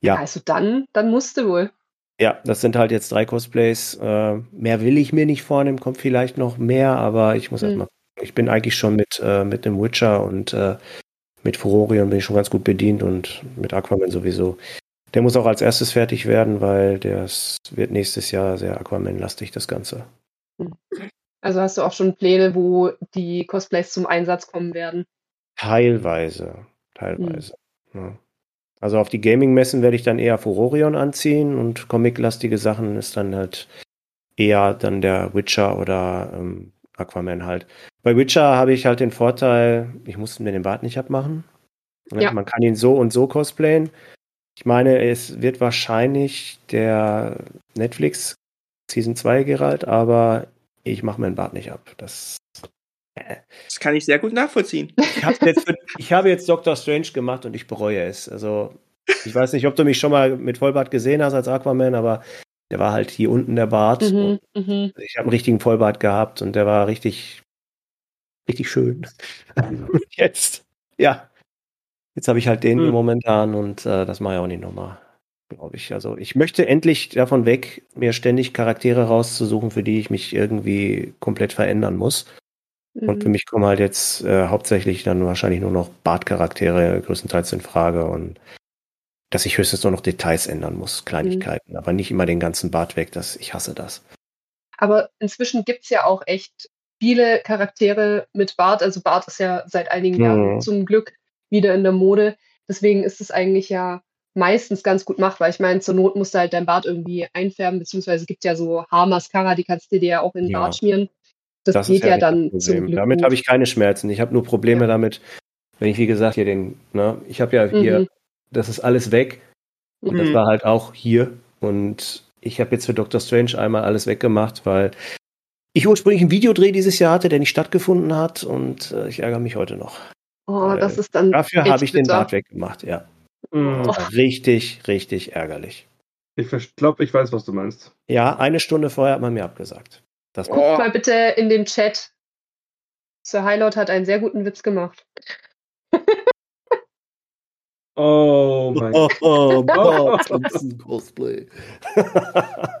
Ja, Also dann, dann musste wohl. ja, das sind halt jetzt drei Cosplays. Äh, mehr will ich mir nicht vornehmen, kommt vielleicht noch mehr, aber ich muss Hm. erstmal. Ich bin eigentlich schon mit, äh, mit dem Witcher und äh, mit Furorion bin ich schon ganz gut bedient und mit Aquaman sowieso. Der muss auch als erstes fertig werden, weil das wird nächstes Jahr sehr Aquaman-lastig, das Ganze. Also hast du auch schon Pläne, wo die Cosplays zum Einsatz kommen werden. Teilweise, teilweise. Ja. Also auf die Gaming-Messen werde ich dann eher Furorion anziehen und Comic-lastige Sachen ist dann halt eher dann der Witcher oder ähm, Aquaman halt. Bei Witcher habe ich halt den Vorteil, ich muss mir den Bart nicht abmachen. Ne, Ja. Man kann ihn so und so cosplayen. Ich meine, es wird wahrscheinlich der Netflix Season 2 Geralt, aber ich mache meinen Bart nicht ab. Das Das kann ich sehr gut nachvollziehen. ich, jetzt, ich habe jetzt Doctor Strange gemacht und ich bereue es. Also, ich weiß nicht, ob du mich schon mal mit Vollbart gesehen hast als Aquaman, aber Der war halt hier unten der Bart. Mhm, mhm. Ich habe einen richtigen Vollbart gehabt und der war richtig, richtig schön. und jetzt, ja, jetzt habe ich halt den Mhm. momentan und äh, das mache ich auch nicht nochmal, glaube ich. Also ich möchte endlich davon weg, mir ständig Charaktere rauszusuchen, für die ich mich irgendwie komplett verändern muss. Und für Mhm. mich kommen halt jetzt äh, hauptsächlich dann wahrscheinlich nur noch Bartcharaktere größtenteils in Frage und dass ich höchstens nur noch Details ändern muss, Kleinigkeiten, aber nicht immer den ganzen Bart weg. Das, ich hasse das. Aber inzwischen gibt's ja auch echt viele Charaktere mit Bart. Also Bart ist ja seit einigen Jahren Mhm. zum Glück wieder in der Mode. Deswegen ist es eigentlich ja meistens ganz gut machbar. Ich meine, zur Not musst du halt dein Bart irgendwie einfärben, beziehungsweise es gibt ja so Haarmascara, die kannst du dir ja auch in den Ja. Bart schmieren. Das, Das geht ja, ja das dann zum. Glück Damit habe ich keine Schmerzen. Ich habe nur Probleme Ja. damit, wenn ich, wie gesagt, hier den, ne, ich habe ja hier, Mhm. das ist alles weg und das Mhm. war halt auch hier und ich habe jetzt für Doctor Strange einmal alles weggemacht, weil ich ursprünglich einen Videodreh dieses Jahr hatte, der nicht stattgefunden hat und äh, ich ärgere mich heute noch. Oh, das Weil ist dann Dafür habe ich den bitter. Bart weggemacht, ja. Das war richtig, richtig ärgerlich. Ich glaube, ich weiß, was du meinst. Ja, eine Stunde vorher hat man mir abgesagt. Das war Oh, Mal bitte in den Chat. Sir Highlord hat einen sehr guten Witz gemacht. Oh mein Gott. oh, Bart Simpson Cosplay.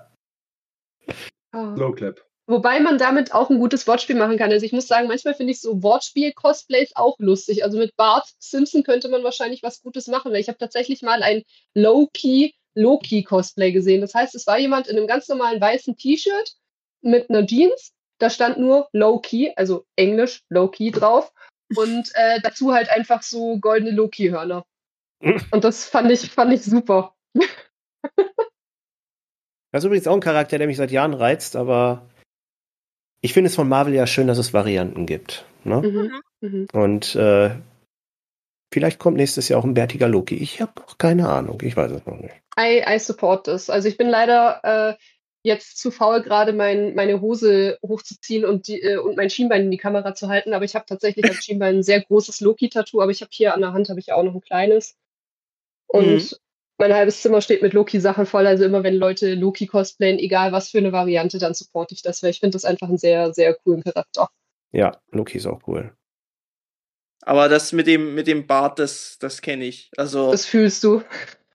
Ah. Slow Clap. Wobei man damit auch ein gutes Wortspiel machen kann. Also ich muss sagen, manchmal finde ich so Wortspiel-Cosplays auch lustig. Also mit Bart Simpson könnte man wahrscheinlich was Gutes machen, weil ich habe tatsächlich mal ein Low-Key Loki-Cosplay gesehen. Das heißt, es war jemand in einem ganz normalen weißen T-Shirt mit einer Jeans. Da stand nur Low-Key, also Englisch Low-Key drauf. Und äh, dazu halt einfach so goldene Loki-Hörner. Und das fand ich, fand ich super. Das ist übrigens auch ein Charakter, der mich seit Jahren reizt, aber ich finde es von Marvel ja schön, dass es Varianten gibt. Ne? Mhm. Mhm. Und äh, vielleicht kommt nächstes Jahr auch ein bärtiger Loki. Ich habe noch keine Ahnung. Ich weiß es noch nicht. I, I support this. Also ich bin leider äh, jetzt zu faul, gerade mein, meine Hose hochzuziehen und, die, äh, und mein Schienbein in die Kamera zu halten. Aber ich habe tatsächlich am Schienbein ein sehr großes Loki-Tattoo, aber ich habe hier an der Hand habe ich auch noch ein kleines. Und Mhm. Mein halbes Zimmer steht mit Loki-Sachen voll. Also immer wenn Leute Loki cosplayen, egal was für eine Variante, dann supporte ich das, weil ich finde das einfach einen sehr, sehr coolen Charakter. Ja, Loki ist auch cool. aber das mit dem, mit dem Bart, das, das kenne ich. Also, Das fühlst du.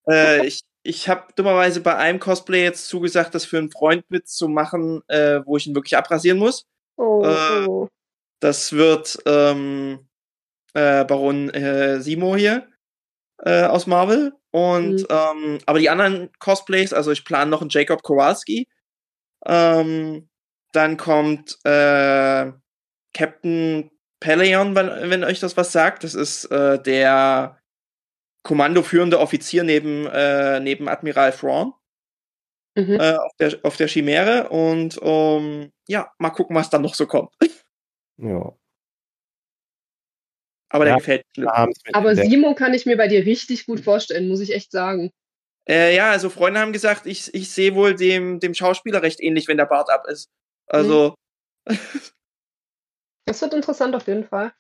äh, ich, ich habe dummerweise bei einem Cosplay jetzt zugesagt, das für einen Freund mitzumachen, äh, wo ich ihn wirklich abrasieren muss. Oh, Äh, oh. Das wird ähm, äh, Baron äh, Simo hier äh, aus Marvel. Und Mhm. ähm, aber die anderen Cosplays, also ich plane noch einen Jacob Kowalski. Ähm, dann kommt äh, Captain Peleon, wenn, wenn euch das was sagt. Das ist äh, der kommandoführende Offizier neben, äh, neben Admiral Thrawn Mhm. äh, auf, der, auf der Chimäre. Und ähm, ja, mal gucken, was dann noch so kommt. Ja. Aber der Ja. gefällt mir. Aber der- Simo kann ich mir bei dir richtig gut vorstellen, muss ich echt sagen. Äh, ja, also Freunde haben gesagt, ich, ich sehe wohl dem, dem Schauspieler recht ähnlich, wenn der Bart ab ist. Also, Das wird interessant auf jeden Fall.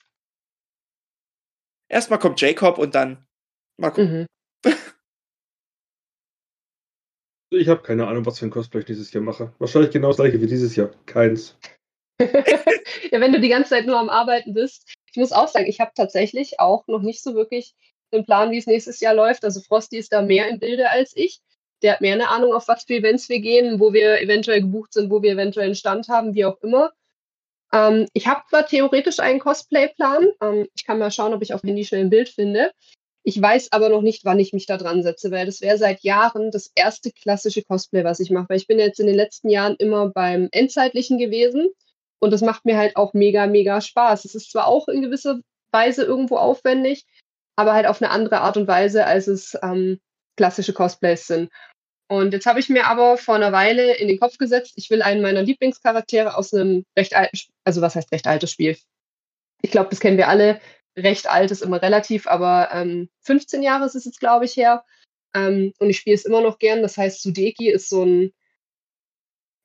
erstmal kommt Jacob und dann mal gucken. Mhm. Ich habe keine Ahnung, was für ein Cosplay ich dieses Jahr mache. Wahrscheinlich genau das gleiche wie dieses Jahr. Keins. ja, wenn du die ganze Zeit nur am Arbeiten bist. Ich muss auch sagen, ich habe tatsächlich auch noch nicht so wirklich den Plan, wie es nächstes Jahr läuft. Also Frosty ist da mehr im Bilde als ich. Der hat mehr eine Ahnung, auf was für Events wir gehen, wo wir eventuell gebucht sind, wo wir eventuell einen Stand haben, wie auch immer. Ähm, ich habe zwar theoretisch einen Cosplay-Plan. Ähm, ich kann mal schauen, ob ich auf Handy schnell ein Bild finde. Ich weiß aber noch nicht, wann ich mich da dran setze, weil das wäre seit Jahren das erste klassische Cosplay, was ich mache. Weil ich bin jetzt in den letzten Jahren immer beim Endzeitlichen gewesen und das macht mir halt auch mega, mega Spaß. Es ist zwar auch in gewisser Weise irgendwo aufwendig, aber halt auf eine andere Art und Weise, als es ähm, klassische Cosplays sind. Und jetzt habe ich mir aber vor einer Weile in den Kopf gesetzt, ich will einen meiner Lieblingscharaktere aus einem recht alten, also was heißt recht altes Spiel? Ich glaube, das kennen wir alle. Recht alt ist immer relativ, aber ähm, 15 Jahre ist es jetzt, glaube ich, her. Ähm, und ich spiele es immer noch gern. Das heißt, Sudeki ist so ein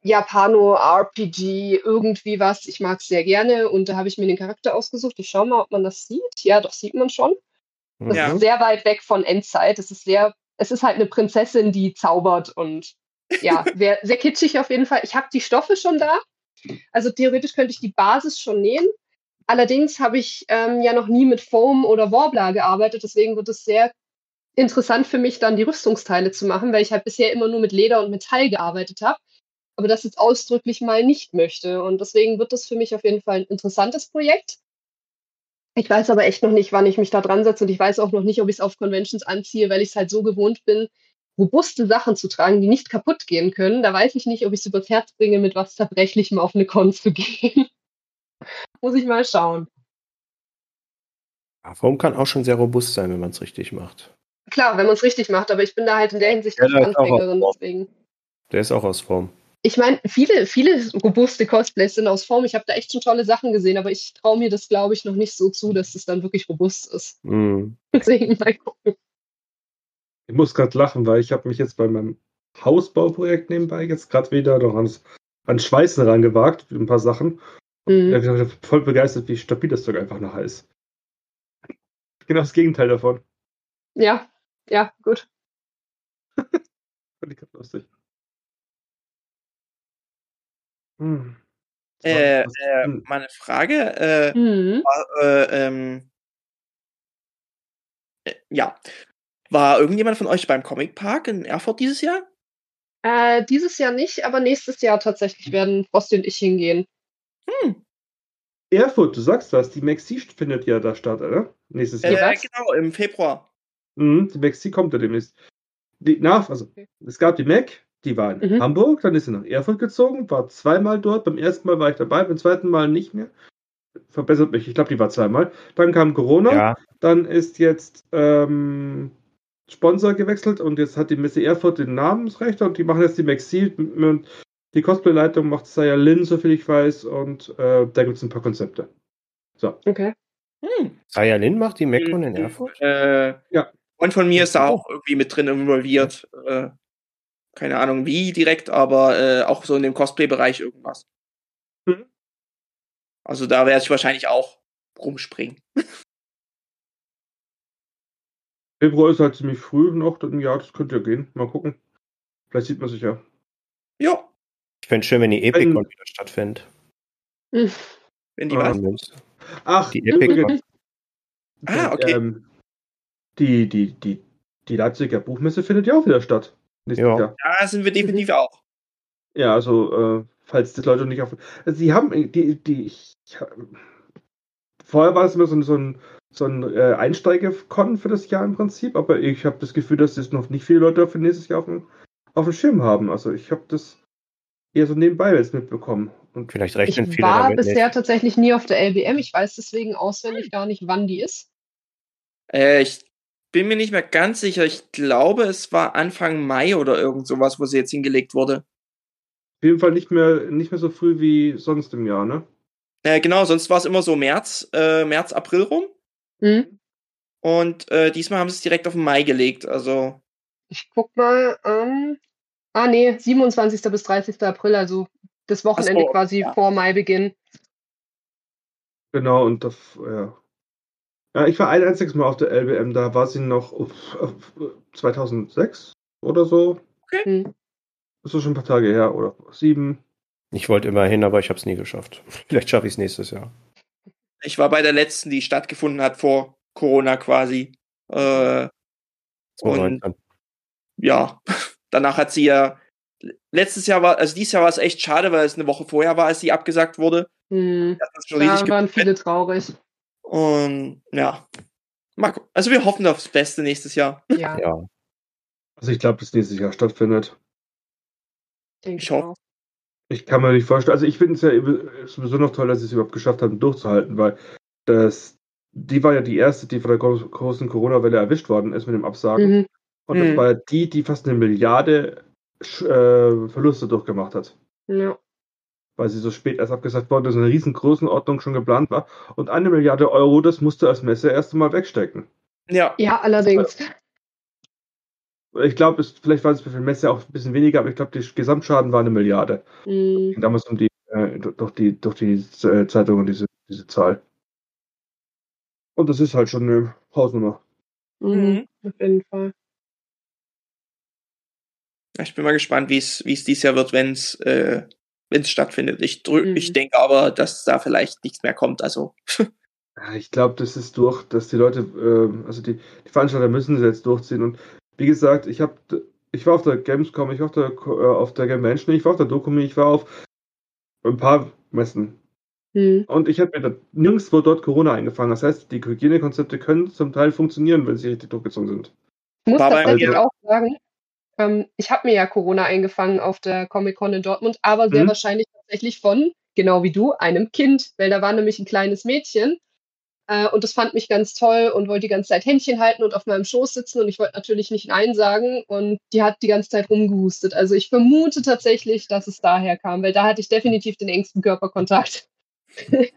Japano-RPG, irgendwie was. Ich mag es sehr gerne und da habe ich mir den Charakter ausgesucht. Ich schaue mal, ob man das sieht. Ja, doch sieht man schon. Das Ja. ist sehr weit weg von Endzeit. Es ist sehr, es ist halt eine Prinzessin, die zaubert und ja, wär sehr kitschig auf jeden Fall. Ich habe die Stoffe schon da. Also theoretisch könnte ich die Basis schon nähen. Allerdings habe ich ähm, ja noch nie mit Foam oder Warbler gearbeitet. Deswegen wird es sehr interessant für mich, dann die Rüstungsteile zu machen, weil ich halt bisher immer nur mit Leder und Metall gearbeitet habe. Aber das jetzt ausdrücklich mal nicht möchte. Und deswegen wird das für mich auf jeden Fall ein interessantes Projekt. Ich weiß aber echt noch nicht, wann ich mich da dran setze und ich weiß auch noch nicht, ob ich es auf Conventions anziehe, weil ich es halt so gewohnt bin, robuste Sachen zu tragen, die nicht kaputt gehen können. Da weiß ich nicht, ob ich es übers Herz bringe, mit was Zerbrechlichem auf eine Con zu gehen. Muss ich mal schauen. Ja, Foam kann auch schon sehr robust sein, wenn man es richtig macht. Klar, wenn man es richtig macht, aber ich bin da halt in der Hinsicht ja, nicht Anfängerin, deswegen. Der ist auch aus Form. Ich meine, viele, viele robuste Cosplays sind aus Form. Ich habe da echt schon tolle Sachen gesehen, aber ich traue mir das, glaube ich, noch nicht so zu, dass es dann wirklich robust ist. Mm. Deswegen mal gucken. Ich muss gerade lachen, weil ich habe mich jetzt bei meinem Hausbauprojekt nebenbei jetzt gerade wieder noch ans, an Schweißen rangewagt, ein paar Sachen. Mhm. Ich bin voll begeistert, wie stabil das Zeug einfach noch ist. Genau das Gegenteil davon. Ja, ja, gut. Fand ich ganz lustig. Hm. Äh, äh, meine Frage, äh, mhm. war, äh, ähm, äh, ja, war irgendjemand von euch beim Comic Park in Erfurt dieses Jahr? Äh, dieses Jahr nicht, aber nächstes Jahr tatsächlich werden Frosty und ich hingehen. Hm. Erfurt, du sagst was, die Maxi findet ja da statt, oder? Nächstes Jahr. Äh, genau, im Februar. Mhm, die Maxi kommt ja demnächst. Die, nach, also, okay. es gab die Mac, die war in mhm. Hamburg, dann ist sie nach Erfurt gezogen, war zweimal dort. Beim ersten Mal war ich dabei, beim zweiten Mal nicht mehr. Verbessert mich, ich glaube, die war zweimal. Dann kam Corona, ja. dann ist jetzt ähm, Sponsor gewechselt und jetzt hat die Messe Erfurt den Namensrecht und die machen jetzt die Maxi. Die Cosplay-Leitung macht Saya Lin, soviel ich weiß, und äh, da gibt es ein paar Konzepte. So. Okay. Hm. Saya Lin macht die MacCon in Erfurt? Äh, ja. Und von mir ist da auch irgendwie mit drin involviert. Äh, keine Ahnung wie direkt, aber äh, auch so in dem Cosplay-Bereich irgendwas. Mhm. Also da werde ich wahrscheinlich auch rumspringen. Februar ist halt ziemlich früh noch, dann ja, das könnte ja gehen. Mal gucken. Vielleicht sieht man sich ja. Ja. Ich fände schön, wenn die Epicon wieder stattfindet. Wenn die ah, was? Ach, die Epicon. ah, okay. Ähm, die, die, die, die Leipziger Buchmesse findet ja auch wieder statt. Ja. ja, sind wir definitiv auch. Ja, also, äh, falls die Leute nicht auf. Also, sie haben die, die, ich, vorher war es immer so, so ein, so ein äh, Einsteiger-Con für das Jahr im Prinzip, aber ich habe das Gefühl, dass es noch nicht viele Leute für nächstes Jahr auf dem, auf dem Schirm haben. Also, ich habe das eher so nebenbei jetzt mitbekommen. Und Vielleicht rechnen ich viele war damit bisher nicht. tatsächlich nie auf der LBM. Ich weiß deswegen auswendig gar nicht, wann die ist. Äh, ich bin mir nicht mehr ganz sicher. Ich glaube, es war Anfang Mai oder irgend sowas, wo sie jetzt hingelegt wurde. Auf jeden Fall nicht mehr, nicht mehr so früh wie sonst im Jahr, ne? Äh, genau, sonst war es immer so März, äh, März, April rum. Mhm. Und äh, diesmal haben sie es direkt auf den Mai gelegt. Also. Ich guck mal. Ähm, ah, nee, 27. bis 30. April, also das Wochenende so, quasi ja. vor Maibeginn. Genau, und das, ja. Ja, ich war ein einziges Mal auf der LBM, da war sie noch 2006 oder so. Okay. Hm. Das ist schon ein paar Tage her, oder sieben. Ich wollte immer hin, aber ich habe es nie geschafft. Vielleicht schaffe ich es nächstes Jahr. Ich war bei der letzten, die stattgefunden hat vor Corona quasi. Äh, und ja, danach hat sie ja letztes Jahr war, also dieses Jahr war es echt schade, weil es eine Woche vorher war, als sie abgesagt wurde. Hm. Da waren viele traurig. Und ja, also wir hoffen aufs Beste nächstes Jahr. Ja. ja. Also ich glaube, dass nächstes Jahr stattfindet. Denke ich hoffe. Ich kann mir nicht vorstellen, also ich finde es ja sowieso noch toll, dass sie es überhaupt geschafft haben, durchzuhalten, weil das, die war ja die erste, die von der großen Corona-Welle erwischt worden ist mit dem Absagen. Mhm. Und das mhm. war ja die, die fast eine Milliarde äh, Verluste durchgemacht hat. Ja weil sie so spät erst abgesagt worden dass eine riesen Größenordnung schon geplant war. Und eine Milliarde Euro, das musste als Messe erst einmal wegstecken. Ja, ja allerdings. Ich glaube, vielleicht war es für die Messe auch ein bisschen weniger, aber ich glaube, der Gesamtschaden war eine Milliarde. Mhm. Damals um die, äh, durch die, durch die äh, Zeitungen diese, diese Zahl. Und das ist halt schon eine Hausnummer. Mhm, auf jeden Fall. Ich bin mal gespannt, wie es wie es dieses Jahr wird, wenn es äh, wenn es stattfindet. Ich drück, Mhm. ich denke aber, dass da vielleicht nichts mehr kommt. Also Ja, ich glaube, das ist durch, dass die Leute, ähm, also die, die Veranstalter müssen es jetzt durchziehen. Und wie gesagt, ich habe, ich war auf der Gamescom, ich war auf der, äh, auf der Gamevention, ich war auf der Dokumi, ich war auf ein paar Messen. Hm. Und ich habe mir da nirgendwo dort Corona eingefangen. Das heißt, die Hygienekonzepte können zum Teil funktionieren, wenn sie richtig durchgezogen sind. Ich muss War tatsächlich mir- auch sagen, ähm, ich habe mir ja Corona eingefangen auf der Comic-Con in Dortmund, aber sehr Mhm. wahrscheinlich tatsächlich von, genau wie du, einem Kind, weil da war nämlich ein kleines Mädchen äh, und das fand mich ganz toll und wollte die ganze Zeit Händchen halten und auf meinem Schoß sitzen und ich wollte natürlich nicht Nein sagen und die hat die ganze Zeit rumgehustet. Also ich vermute tatsächlich, dass es daher kam, weil da hatte ich definitiv den engsten Körperkontakt.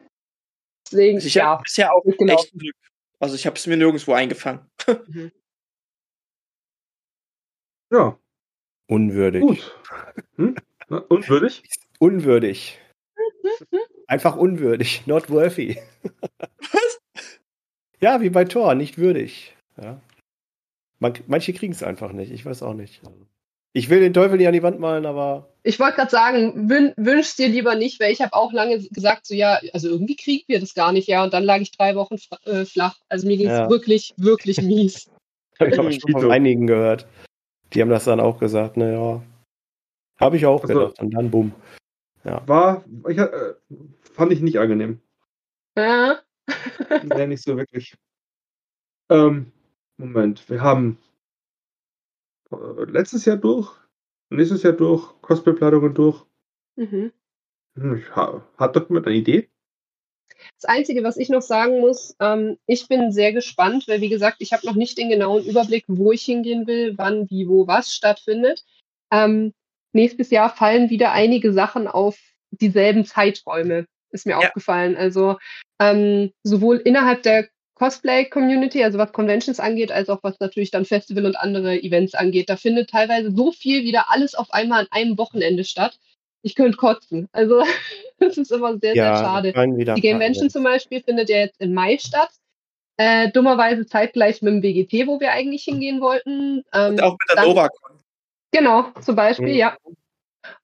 Deswegen, ich ja. bisher auch genau. echt Glück. Also ich habe es mir nirgendwo eingefangen. Ja, Unwürdig. gut. Hm? Unwürdig? Unwürdig. Einfach unwürdig. Not worthy. Was? Ja, wie bei Thor, nicht würdig. Ja. Man, manche kriegen es einfach nicht. Ich weiß auch nicht. Ich will den Teufel nicht an die Wand malen, aber Ich wollte gerade sagen, wün wünschst dir lieber nicht, weil ich habe auch lange gesagt, so ja, also irgendwie kriegen wir das gar nicht, ja. Und dann lag ich drei Wochen äh, flach. Also mir ging es Ja. wirklich, wirklich mies. habe ich auch schon von einigen gehört. Die haben das dann auch gesagt. Naja, habe ich auch Also- gedacht. Und dann bumm. War, ich, äh, fand ich nicht angenehm. Ja. Nee, nicht so wirklich. Ähm, Moment, wir haben äh, letztes Jahr durch, nächstes Jahr durch, Cosplay-Planungen durch. mhm. Hm, ich ha, hat doch jemand eine Idee? Das Einzige, was ich noch sagen muss, ähm, ich bin sehr gespannt, weil wie gesagt, ich habe noch nicht den genauen Überblick, wo ich hingehen will, wann, wie, wo, was stattfindet. Ähm, nächstes Jahr fallen wieder einige Sachen auf dieselben Zeiträume, ist mir Ja. aufgefallen. Also ähm, sowohl innerhalb der Cosplay-Community, also was Conventions angeht, als auch was natürlich dann Festival und andere Events angeht. Da findet teilweise so viel wieder alles auf einmal an einem Wochenende statt. Ich könnte kotzen. Also das ist immer sehr, sehr schade. Die Gamevention Events. zum Beispiel findet ja jetzt im Mai statt. Äh, dummerweise zeitgleich mit dem WGT, wo wir eigentlich hingehen wollten. Ähm, Und auch mit der dann- Novacon. Genau, zum Beispiel, Mhm. ja.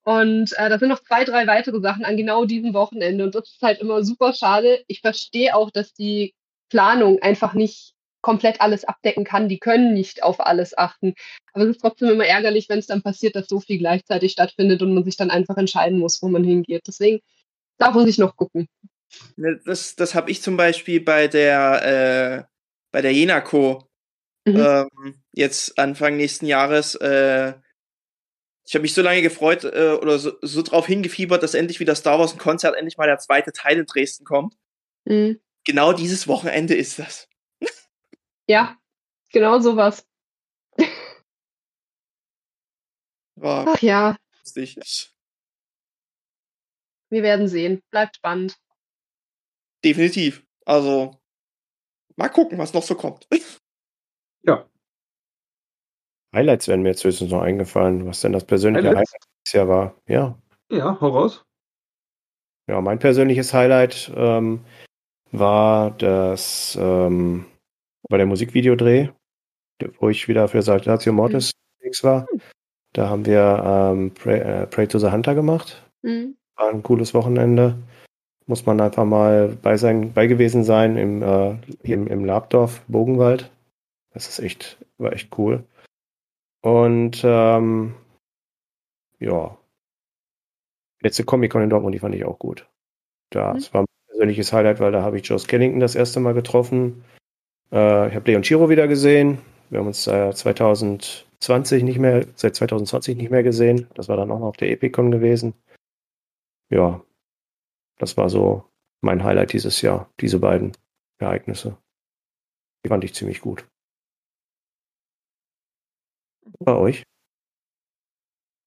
Und äh, da sind noch zwei, drei weitere Sachen an genau diesem Wochenende. Und das ist halt immer super schade. Ich verstehe auch, dass die Planung einfach nicht komplett alles abdecken kann. Die können nicht auf alles achten. Aber es ist trotzdem immer ärgerlich, wenn es dann passiert, dass so viel gleichzeitig stattfindet und man sich dann einfach entscheiden muss, wo man hingeht. Deswegen, da muss ich noch gucken. Ne, Das, das habe ich zum Beispiel bei der, äh, bei der Jenaco Mhm. ähm, jetzt Anfang nächsten Jahres. Äh, ich habe mich so lange gefreut äh, oder so, so drauf hingefiebert, dass endlich wieder Star Wars ein Konzert, endlich mal der zweite Teil in Dresden kommt. Mhm. Genau dieses Wochenende ist das. Ja, genau sowas. War Ach ja, lustig. wir werden sehen. Bleibt spannend. Definitiv. Also, mal gucken, was noch so kommt. Ja, Highlights wären mir jetzt höchstens noch eingefallen, was denn das persönliche Highlights? Highlight dieses Jahr war. Ja. ja, hau raus. Ja, mein persönliches Highlight ähm, war das ähm, bei der Musikvideodreh, wo ich wieder für Saltatio Mortis unterwegs war. Da haben wir ähm, Pray, äh, Pray to the Hunter gemacht. Mhm. War ein cooles Wochenende. Muss man einfach mal bei sein, bei gewesen sein im, äh, im, im Labdorf Bogenwald. Das ist echt, war echt cool. Und ähm, ja, letzte Comic-Con in Dortmund, die fand ich auch gut. Das war mein persönliches Highlight, weil da habe ich Joe Skellington das erste Mal getroffen. Äh, ich habe Leon Chiro wieder gesehen. Wir haben uns äh, 2020 nicht mehr, seit 2020 nicht mehr gesehen. Das war dann auch noch auf der Epicon gewesen. Ja, das war so mein Highlight dieses Jahr, diese beiden Ereignisse. Die fand ich ziemlich gut. Bei euch?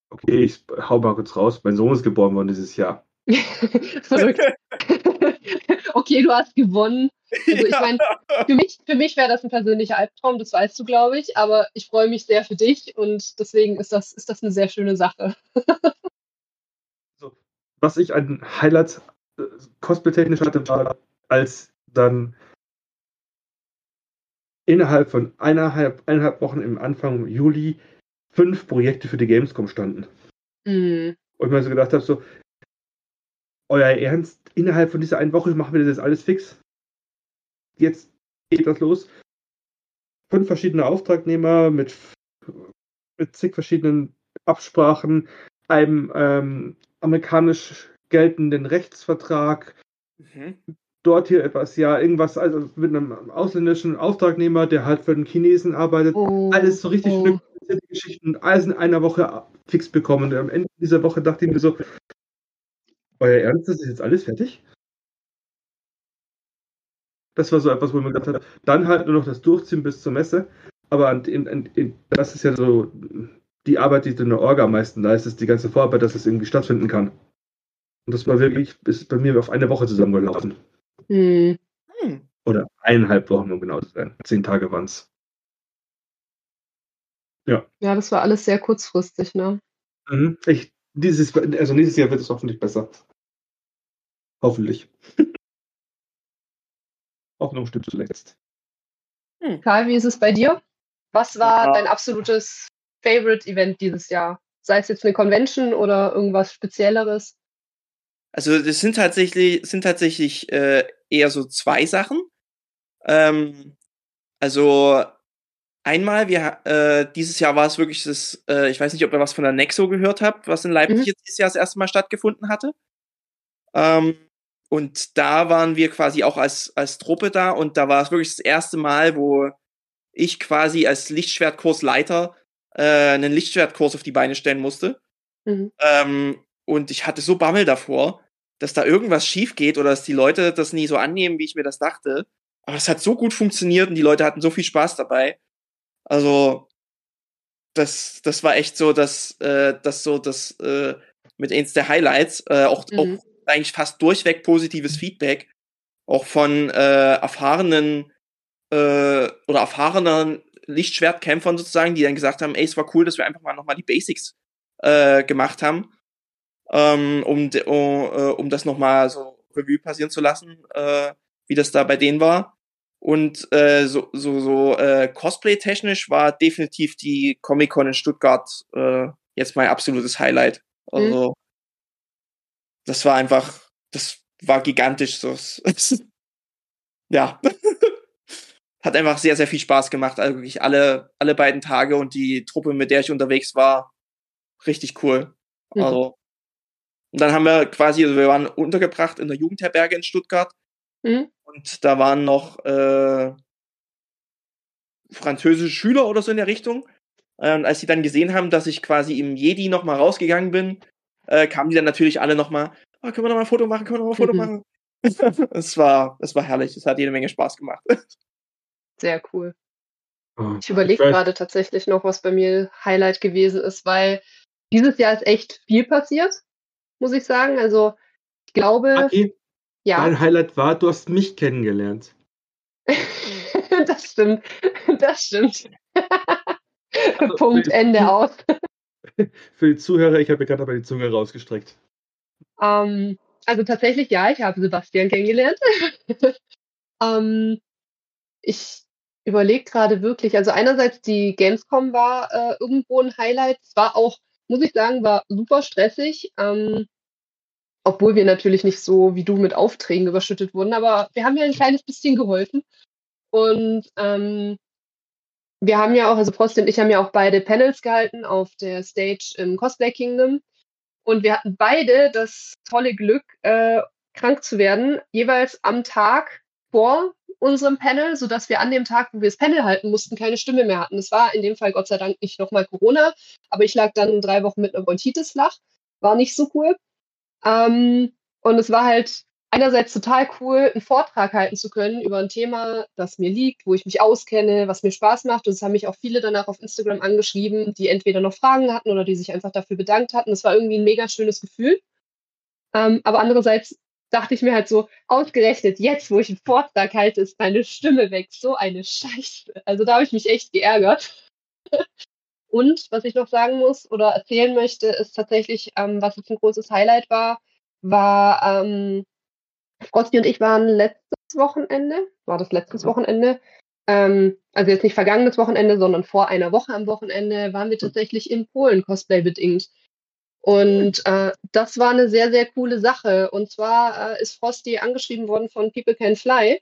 Okay, ich hau mal kurz raus. Mein Sohn ist geboren worden dieses Jahr. Verrückt. Okay, du hast gewonnen. Also ich meine, für mich, für mich wäre das ein persönlicher Albtraum, das weißt du, glaube ich, aber ich freue mich sehr für dich und deswegen ist das, ist das eine sehr schöne Sache. Was ich an Highlights äh, cosplay-technisch hatte, war, als dann innerhalb von eineinhalb, eineinhalb Wochen im Anfang Juli fünf Projekte für die Gamescom standen. Mhm. Und ich mir so gedacht habe, so, euer Ernst, innerhalb von dieser einen Woche machen wir das jetzt alles fix. Jetzt geht das los. Fünf verschiedene Auftragnehmer mit, mit zig verschiedenen Absprachen, einem ähm, amerikanisch geltenden Rechtsvertrag, Mhm. dort hier etwas, ja, irgendwas, also mit einem ausländischen Auftragnehmer, der halt für den Chinesen arbeitet. Oh, Alles so richtig oh. Geschichten, alles in einer Woche fix bekommen. Und am Ende dieser Woche dachte ich mir so, euer Ernst, das ist jetzt alles fertig? Das war so etwas, wo man gedacht hat, dann halt nur noch das Durchziehen bis zur Messe. Aber an, in, in, in, das ist ja so die Arbeit, die du in der Orga am meisten leistest, die ganze Vorarbeit, dass es irgendwie stattfinden kann. Und das war wirklich, ist bei mir auf eine Woche zusammengelaufen. Hm. Hm. Oder eineinhalb Wochen, um genau zu sein. Zehn Tage waren es. Ja, das war alles sehr kurzfristig, ne? Mhm. Ich, dieses, also nächstes Jahr wird es hoffentlich besser. Hoffentlich. Hoffnung stimmt zuletzt. Karl, wie ist es bei dir? Was war Ja. dein absolutes Favorite-Event dieses Jahr? Sei es jetzt eine Convention oder irgendwas Spezielleres? Also das sind tatsächlich, sind tatsächlich äh, eher so zwei Sachen. Ähm, also einmal, wir äh, dieses Jahr war es wirklich das, äh, ich weiß nicht, ob ihr was von der Nexo gehört habt, was in Leipzig Mhm. jetzt dieses Jahr das erste Mal stattgefunden hatte. Ähm, und da waren wir quasi auch als, als Truppe da und da war es wirklich das erste Mal, wo ich quasi als Lichtschwertkursleiter äh, einen Lichtschwertkurs auf die Beine stellen musste. Mhm. Ähm, und ich hatte so Bammel davor, dass da irgendwas schief geht oder dass die Leute das nie so annehmen, wie ich mir das dachte. Aber es hat so gut funktioniert und die Leute hatten so viel Spaß dabei. Also, das, das war echt so, dass äh, das so das äh, mit eins der Highlights, äh, auch, Mhm. auch eigentlich fast durchweg positives Feedback, auch von äh, erfahrenen äh, oder erfahrenen Lichtschwertkämpfern sozusagen, die dann gesagt haben, ey, es war cool, dass wir einfach mal nochmal die Basics äh, gemacht haben, ähm, um, de- um, äh, um das nochmal so Revue passieren zu lassen, äh, wie das da bei denen war. Und äh, so, so, so äh, Cosplay-technisch war definitiv die Comic-Con in Stuttgart äh, jetzt mein absolutes Highlight. Also, das war einfach, das war gigantisch. So. ja. Hat einfach sehr, sehr viel Spaß gemacht. Also wirklich alle, alle beiden Tage und die Truppe, mit der ich unterwegs war, richtig cool. Mhm. Also. Und dann haben wir quasi, also wir waren untergebracht in der Jugendherberge in Stuttgart. Mhm. Und da waren noch äh, französische Schüler oder so in der Richtung. Äh, Und als sie dann gesehen haben, dass ich quasi im Jedi noch mal rausgegangen bin, äh, kamen die dann natürlich alle noch mal, oh, können wir noch mal ein Foto machen, können wir noch mal ein Foto Mhm. machen. es war, es war herrlich, es hat jede Menge Spaß gemacht. Sehr cool. Ah, Ich überlege gerade tatsächlich noch, was bei mir Highlight gewesen ist, weil dieses Jahr ist echt viel passiert, muss ich sagen. Also ich glaube, Aki, ja, Mein Highlight war, du hast mich kennengelernt. das stimmt. Das stimmt. Also, Punkt, Ende aus. Für die Zuhörer, ich habe mir gerade aber die Zunge rausgestreckt. Ähm, also tatsächlich, ja, ich habe Sebastian kennengelernt. ähm, ich überlege gerade wirklich, also einerseits die Gamescom war äh, irgendwo ein Highlight. Es war auch, muss ich sagen, war super stressig. Ähm, obwohl wir natürlich nicht so wie du mit Aufträgen überschüttet wurden, aber wir haben ja ein kleines bisschen geholfen. Und ähm, wir haben ja auch, also Prosti und ich haben ja auch beide Panels gehalten auf der Stage im Cosplay Kingdom. Und wir hatten beide das tolle Glück, äh, krank zu werden, jeweils am Tag vor unserem Panel, sodass wir an dem Tag, wo wir das Panel halten mussten, keine Stimme mehr hatten. Es war in dem Fall Gott sei Dank nicht nochmal Corona, aber ich lag dann drei Wochen mit einer Bronchitis flach. War nicht so cool. Ähm, und es war halt einerseits total cool, einen Vortrag halten zu können über ein Thema, das mir liegt, wo ich mich auskenne, was mir Spaß macht. Und es haben mich auch viele danach auf Instagram angeschrieben, die entweder noch Fragen hatten oder die sich einfach dafür bedankt hatten. Es war irgendwie ein mega schönes Gefühl. Ähm, aber andererseits dachte ich mir halt so, ausgerechnet jetzt, wo ich einen Vortrag halte, ist meine Stimme weg. So eine Scheiße. Also da habe ich mich echt geärgert. Und was ich noch sagen muss oder erzählen möchte, ist tatsächlich, ähm, was jetzt ein großes Highlight war, war, ähm, Frosty und ich waren letztes Wochenende, war das letztes Mhm. Wochenende, ähm, also jetzt nicht vergangenes Wochenende, sondern vor einer Woche am Wochenende, waren wir tatsächlich in Polen Cosplay bedingt. Und äh, das war eine sehr, sehr coole Sache. Und zwar äh, ist Frosty angeschrieben worden von People Can Fly,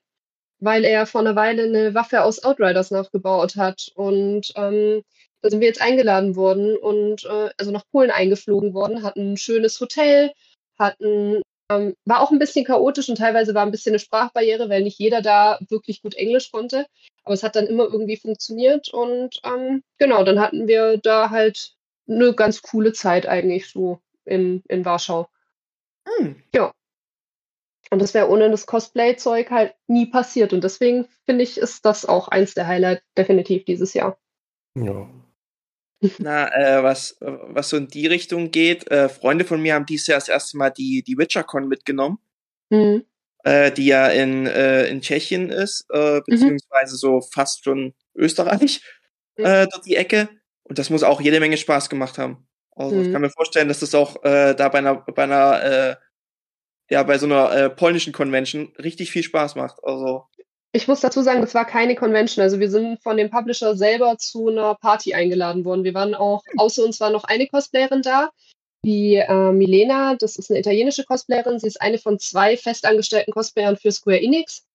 weil er vor einer Weile eine Waffe aus Outriders nachgebaut hat. Und ähm, da sind wir jetzt eingeladen worden und äh, also nach Polen eingeflogen worden, hatten ein schönes Hotel, hatten ähm, war auch ein bisschen chaotisch und teilweise war ein bisschen eine Sprachbarriere, weil nicht jeder da wirklich gut Englisch konnte. Aber es hat dann immer irgendwie funktioniert und ähm, genau, dann hatten wir da halt eine ganz coole Zeit eigentlich so in, in Warschau. Hm. Ja. Und das wäre ohne das Cosplay-Zeug halt nie passiert. Und deswegen finde ich, ist das auch eins der Highlights definitiv dieses Jahr. Ja. Na, äh, was, was so in die Richtung geht, äh, Freunde von mir haben dieses Jahr das erste Mal die, die WitcherCon mitgenommen, Mhm. äh, die ja in, äh, in Tschechien ist, äh, beziehungsweise so fast schon Österreich, Mhm. äh, dort die Ecke. Und das muss auch jede Menge Spaß gemacht haben. Also ich Mhm. kann mir vorstellen, dass das auch äh, da bei einer, bei einer, äh, ja, bei so einer äh, polnischen Convention richtig viel Spaß macht. Also, Ich muss dazu sagen, das war keine Convention. Also wir sind von dem Publisher selber zu einer Party eingeladen worden. Wir waren auch, außer uns war noch eine Cosplayerin da, die äh, Milena, das ist eine italienische Cosplayerin. Sie ist eine von zwei festangestellten Cosplayern für Square Enix.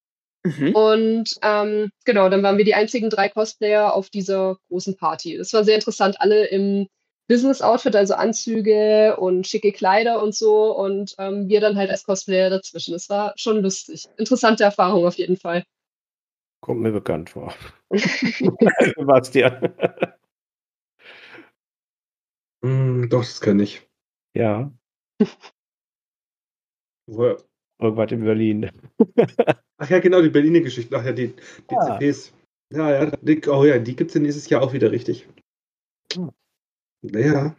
mhm. Und ähm, genau, dann waren wir die einzigen drei Cosplayer auf dieser großen Party. Das war sehr interessant, alle im Business-Outfit, also Anzüge und schicke Kleider und so. Und ähm, wir dann halt als Cosplayer dazwischen. Das war schon lustig. Interessante Erfahrung auf jeden Fall. Kommt mir bekannt vor. Sebastian. Hm, doch, das kenne ich. ja, Woher? irgendwas in Berlin. Ach ja, genau, die Berliner Geschichten. Ach ja, die Ah. DCPs. Ja, ja, die, oh ja, die gibt es ja nächstes Jahr auch wieder richtig. Hm. Naja.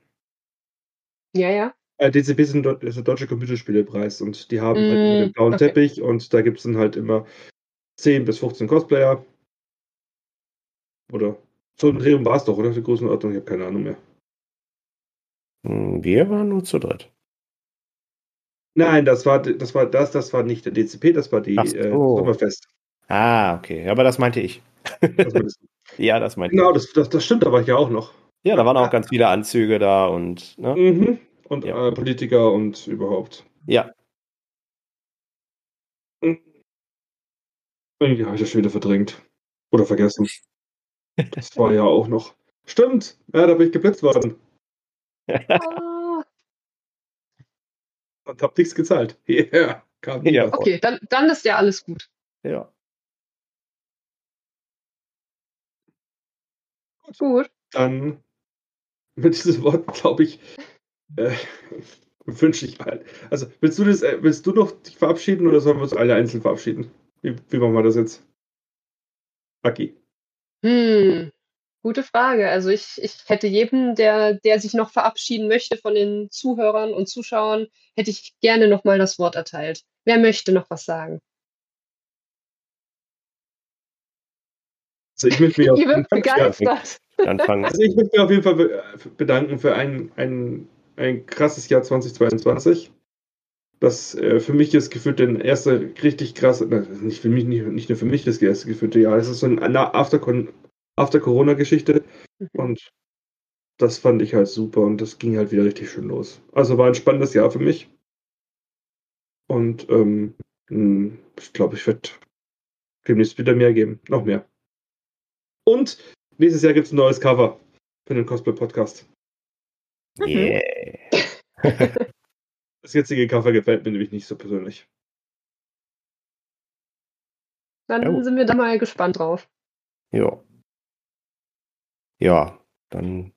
Ja, ja. Äh, DCP ist ein, Deu- ist der Deutsche Computerspielepreis und die haben halt immer Mm, den blauen okay. Teppich und da gibt es dann halt immer 10 bis 15 Cosplayer. Oder so ein Dreh war es doch, oder? Die Größenordnung, ich habe keine Ahnung mehr. Hm, Wir waren nur zu dritt. Nein, das war das war das, das war nicht der DCP, das war die äh, so. Sommerfest. Ah, okay. Aber das meinte ich. Das ja, das meinte genau, ich. das, das, das stimmt, da war ich ja auch noch. Ja, da waren auch ganz viele Anzüge da und, ne? Mhm. Und Ja. äh, Politiker und überhaupt. Ja. Irgendwie habe ich das schon wieder verdrängt. Oder vergessen. Das war ja auch noch. Stimmt! Ja, da bin ich geblitzt worden. Und hab nichts gezahlt. Yeah. Kam Ja. okay, dann, dann ist ja alles gut. Ja. Gut. Dann mit diesem Wort, glaube ich, äh, wünsche ich halt. Also, willst du das, äh, willst du noch dich verabschieden oder sollen wir uns alle einzeln verabschieden? Wie, wie machen wir das jetzt? Aki. Hm, gute Frage. Also ich, ich hätte jedem, der, der sich noch verabschieden möchte von den Zuhörern und Zuschauern, hätte ich gerne nochmal das Wort erteilt. Wer möchte noch was sagen? Also ich möchte mich auf jeden Fall, also ich möchte mich auf jeden Fall be bedanken für ein, ein, ein krasses Jahr 2022. Das äh, für mich ist gefühlt der erste richtig krasse, na, nicht für mich, nicht, nicht nur für mich das erste gefühlte Jahr. Es ist so eine After- After-Corona-Geschichte und das fand ich halt super und das ging halt wieder richtig schön los. Also war ein spannendes Jahr für mich. Und ähm, mh, ich glaube, ich werde demnächst wieder mehr geben. Noch mehr. Und nächstes Jahr gibt es ein neues Cover für den Cosplay-Podcast. Yeah. Das jetzige Cover gefällt mir nämlich nicht so persönlich. Dann Ja. sind wir da mal gespannt drauf. Ja. Ja, dann,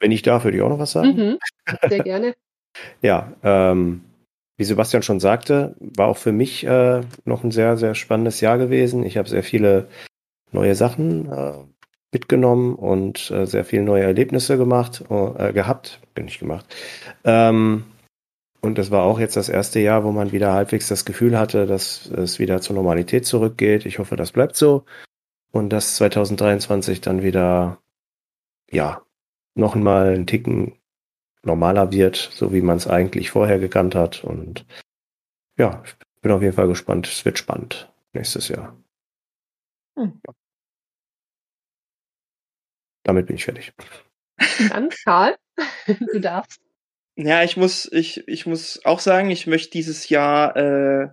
wenn ich darf, würde ich auch noch was sagen. Mhm. Sehr gerne. Ja, ähm, wie Sebastian schon sagte, war auch für mich äh, noch ein sehr, sehr spannendes Jahr gewesen. Ich habe sehr viele neue Sachen äh, mitgenommen und äh, sehr viele neue Erlebnisse gemacht, äh, gehabt, bin ich gemacht. Ähm, und das war auch jetzt das erste Jahr, wo man wieder halbwegs das Gefühl hatte, dass es wieder zur Normalität zurückgeht. Ich hoffe, das bleibt so. Und dass 2023 dann wieder, ja, noch mal einen Ticken normaler wird, so wie man es eigentlich vorher gekannt hat. Und ja, ich bin auf jeden Fall gespannt. Es wird spannend nächstes Jahr. damit bin ich fertig. Dann, Karl, du darfst. Ja, ich muss, ich, ich muss auch sagen, ich möchte dieses Jahr äh,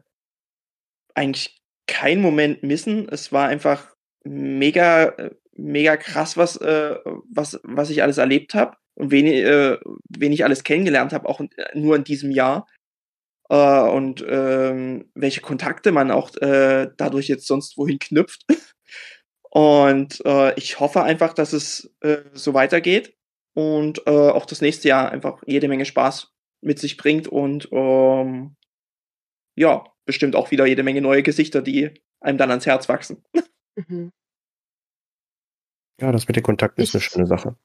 eigentlich keinen Moment missen. Es war einfach mega, äh, mega krass, was, äh, was, was ich alles erlebt habe und wen, äh, wen ich alles kennengelernt habe, auch in, nur in diesem Jahr. Äh, und ähm, welche Kontakte man auch äh, dadurch jetzt sonst wohin knüpft. und äh, ich hoffe einfach, dass es äh, so weitergeht und äh, auch das nächste Jahr einfach jede Menge Spaß mit sich bringt und ähm, ja, bestimmt auch wieder jede Menge neue Gesichter, die einem dann ans Herz wachsen. Mhm. Ja, das mit den Kontakten ist eine Ich- schöne Sache.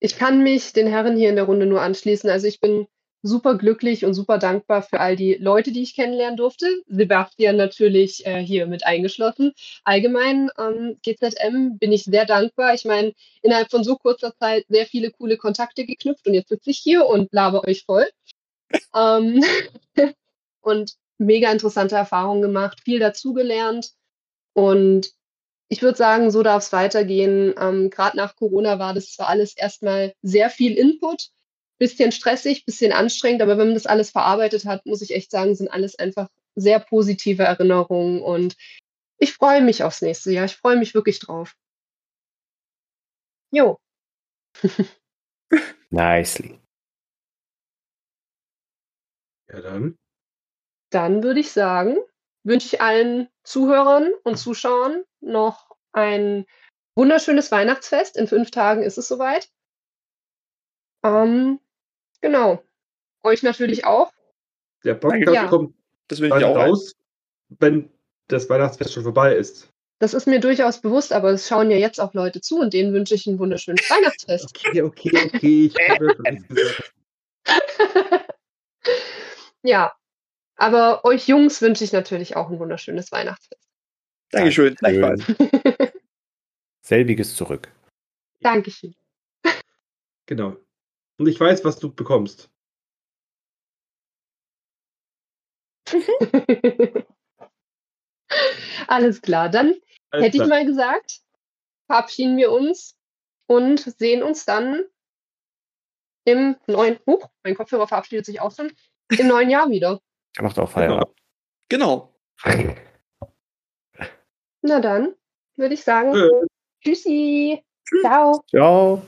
Ich kann mich den Herren hier in der Runde nur anschließen. Also ich bin super glücklich und super dankbar für all die Leute, die ich kennenlernen durfte. Sebastian natürlich äh, hier mit eingeschlossen. Allgemein ähm, GZM bin ich sehr dankbar. Ich meine, innerhalb von so kurzer Zeit sehr viele coole Kontakte geknüpft und jetzt sitze ich hier und laber euch voll. ähm, und mega interessante Erfahrungen gemacht, viel dazugelernt und ich würde sagen, so darf es weitergehen. Ähm, Gerade nach Corona war das zwar alles erstmal sehr viel Input, bisschen stressig, bisschen anstrengend, aber wenn man das alles verarbeitet hat, muss ich echt sagen, sind alles einfach sehr positive Erinnerungen und ich freue mich aufs nächste Jahr. Ich freue mich wirklich drauf. Jo, Nicely. Ja, dann. dann würde ich sagen, wünsche ich allen Zuhörern und Zuschauern noch ein wunderschönes Weihnachtsfest. In fünf Tagen ist es soweit. Ähm, genau. Euch natürlich auch. Der Podcast Ja. kommt Das will ich auch. raus, wenn das Weihnachtsfest schon vorbei ist. Das ist mir durchaus bewusst, aber es schauen ja jetzt auch Leute zu und denen wünsche ich ein wunderschönes Weihnachtsfest. Okay, okay, okay. Ich habe gesagt. ja, aber euch Jungs wünsche ich natürlich auch ein wunderschönes Weihnachtsfest. Dankeschön. Dankeschön. Selbiges zurück. Dankeschön. Genau. Und ich weiß, was du bekommst. Alles klar, dann Alles hätte ich klar. mal gesagt, verabschieden wir uns und sehen uns dann im neuen, huch, mein Kopfhörer verabschiedet sich auch schon, im neuen Jahr wieder. Er macht auch Feierabend. Genau. Na dann, würde ich sagen, Tschö. tschüssi, ciao. Ciao.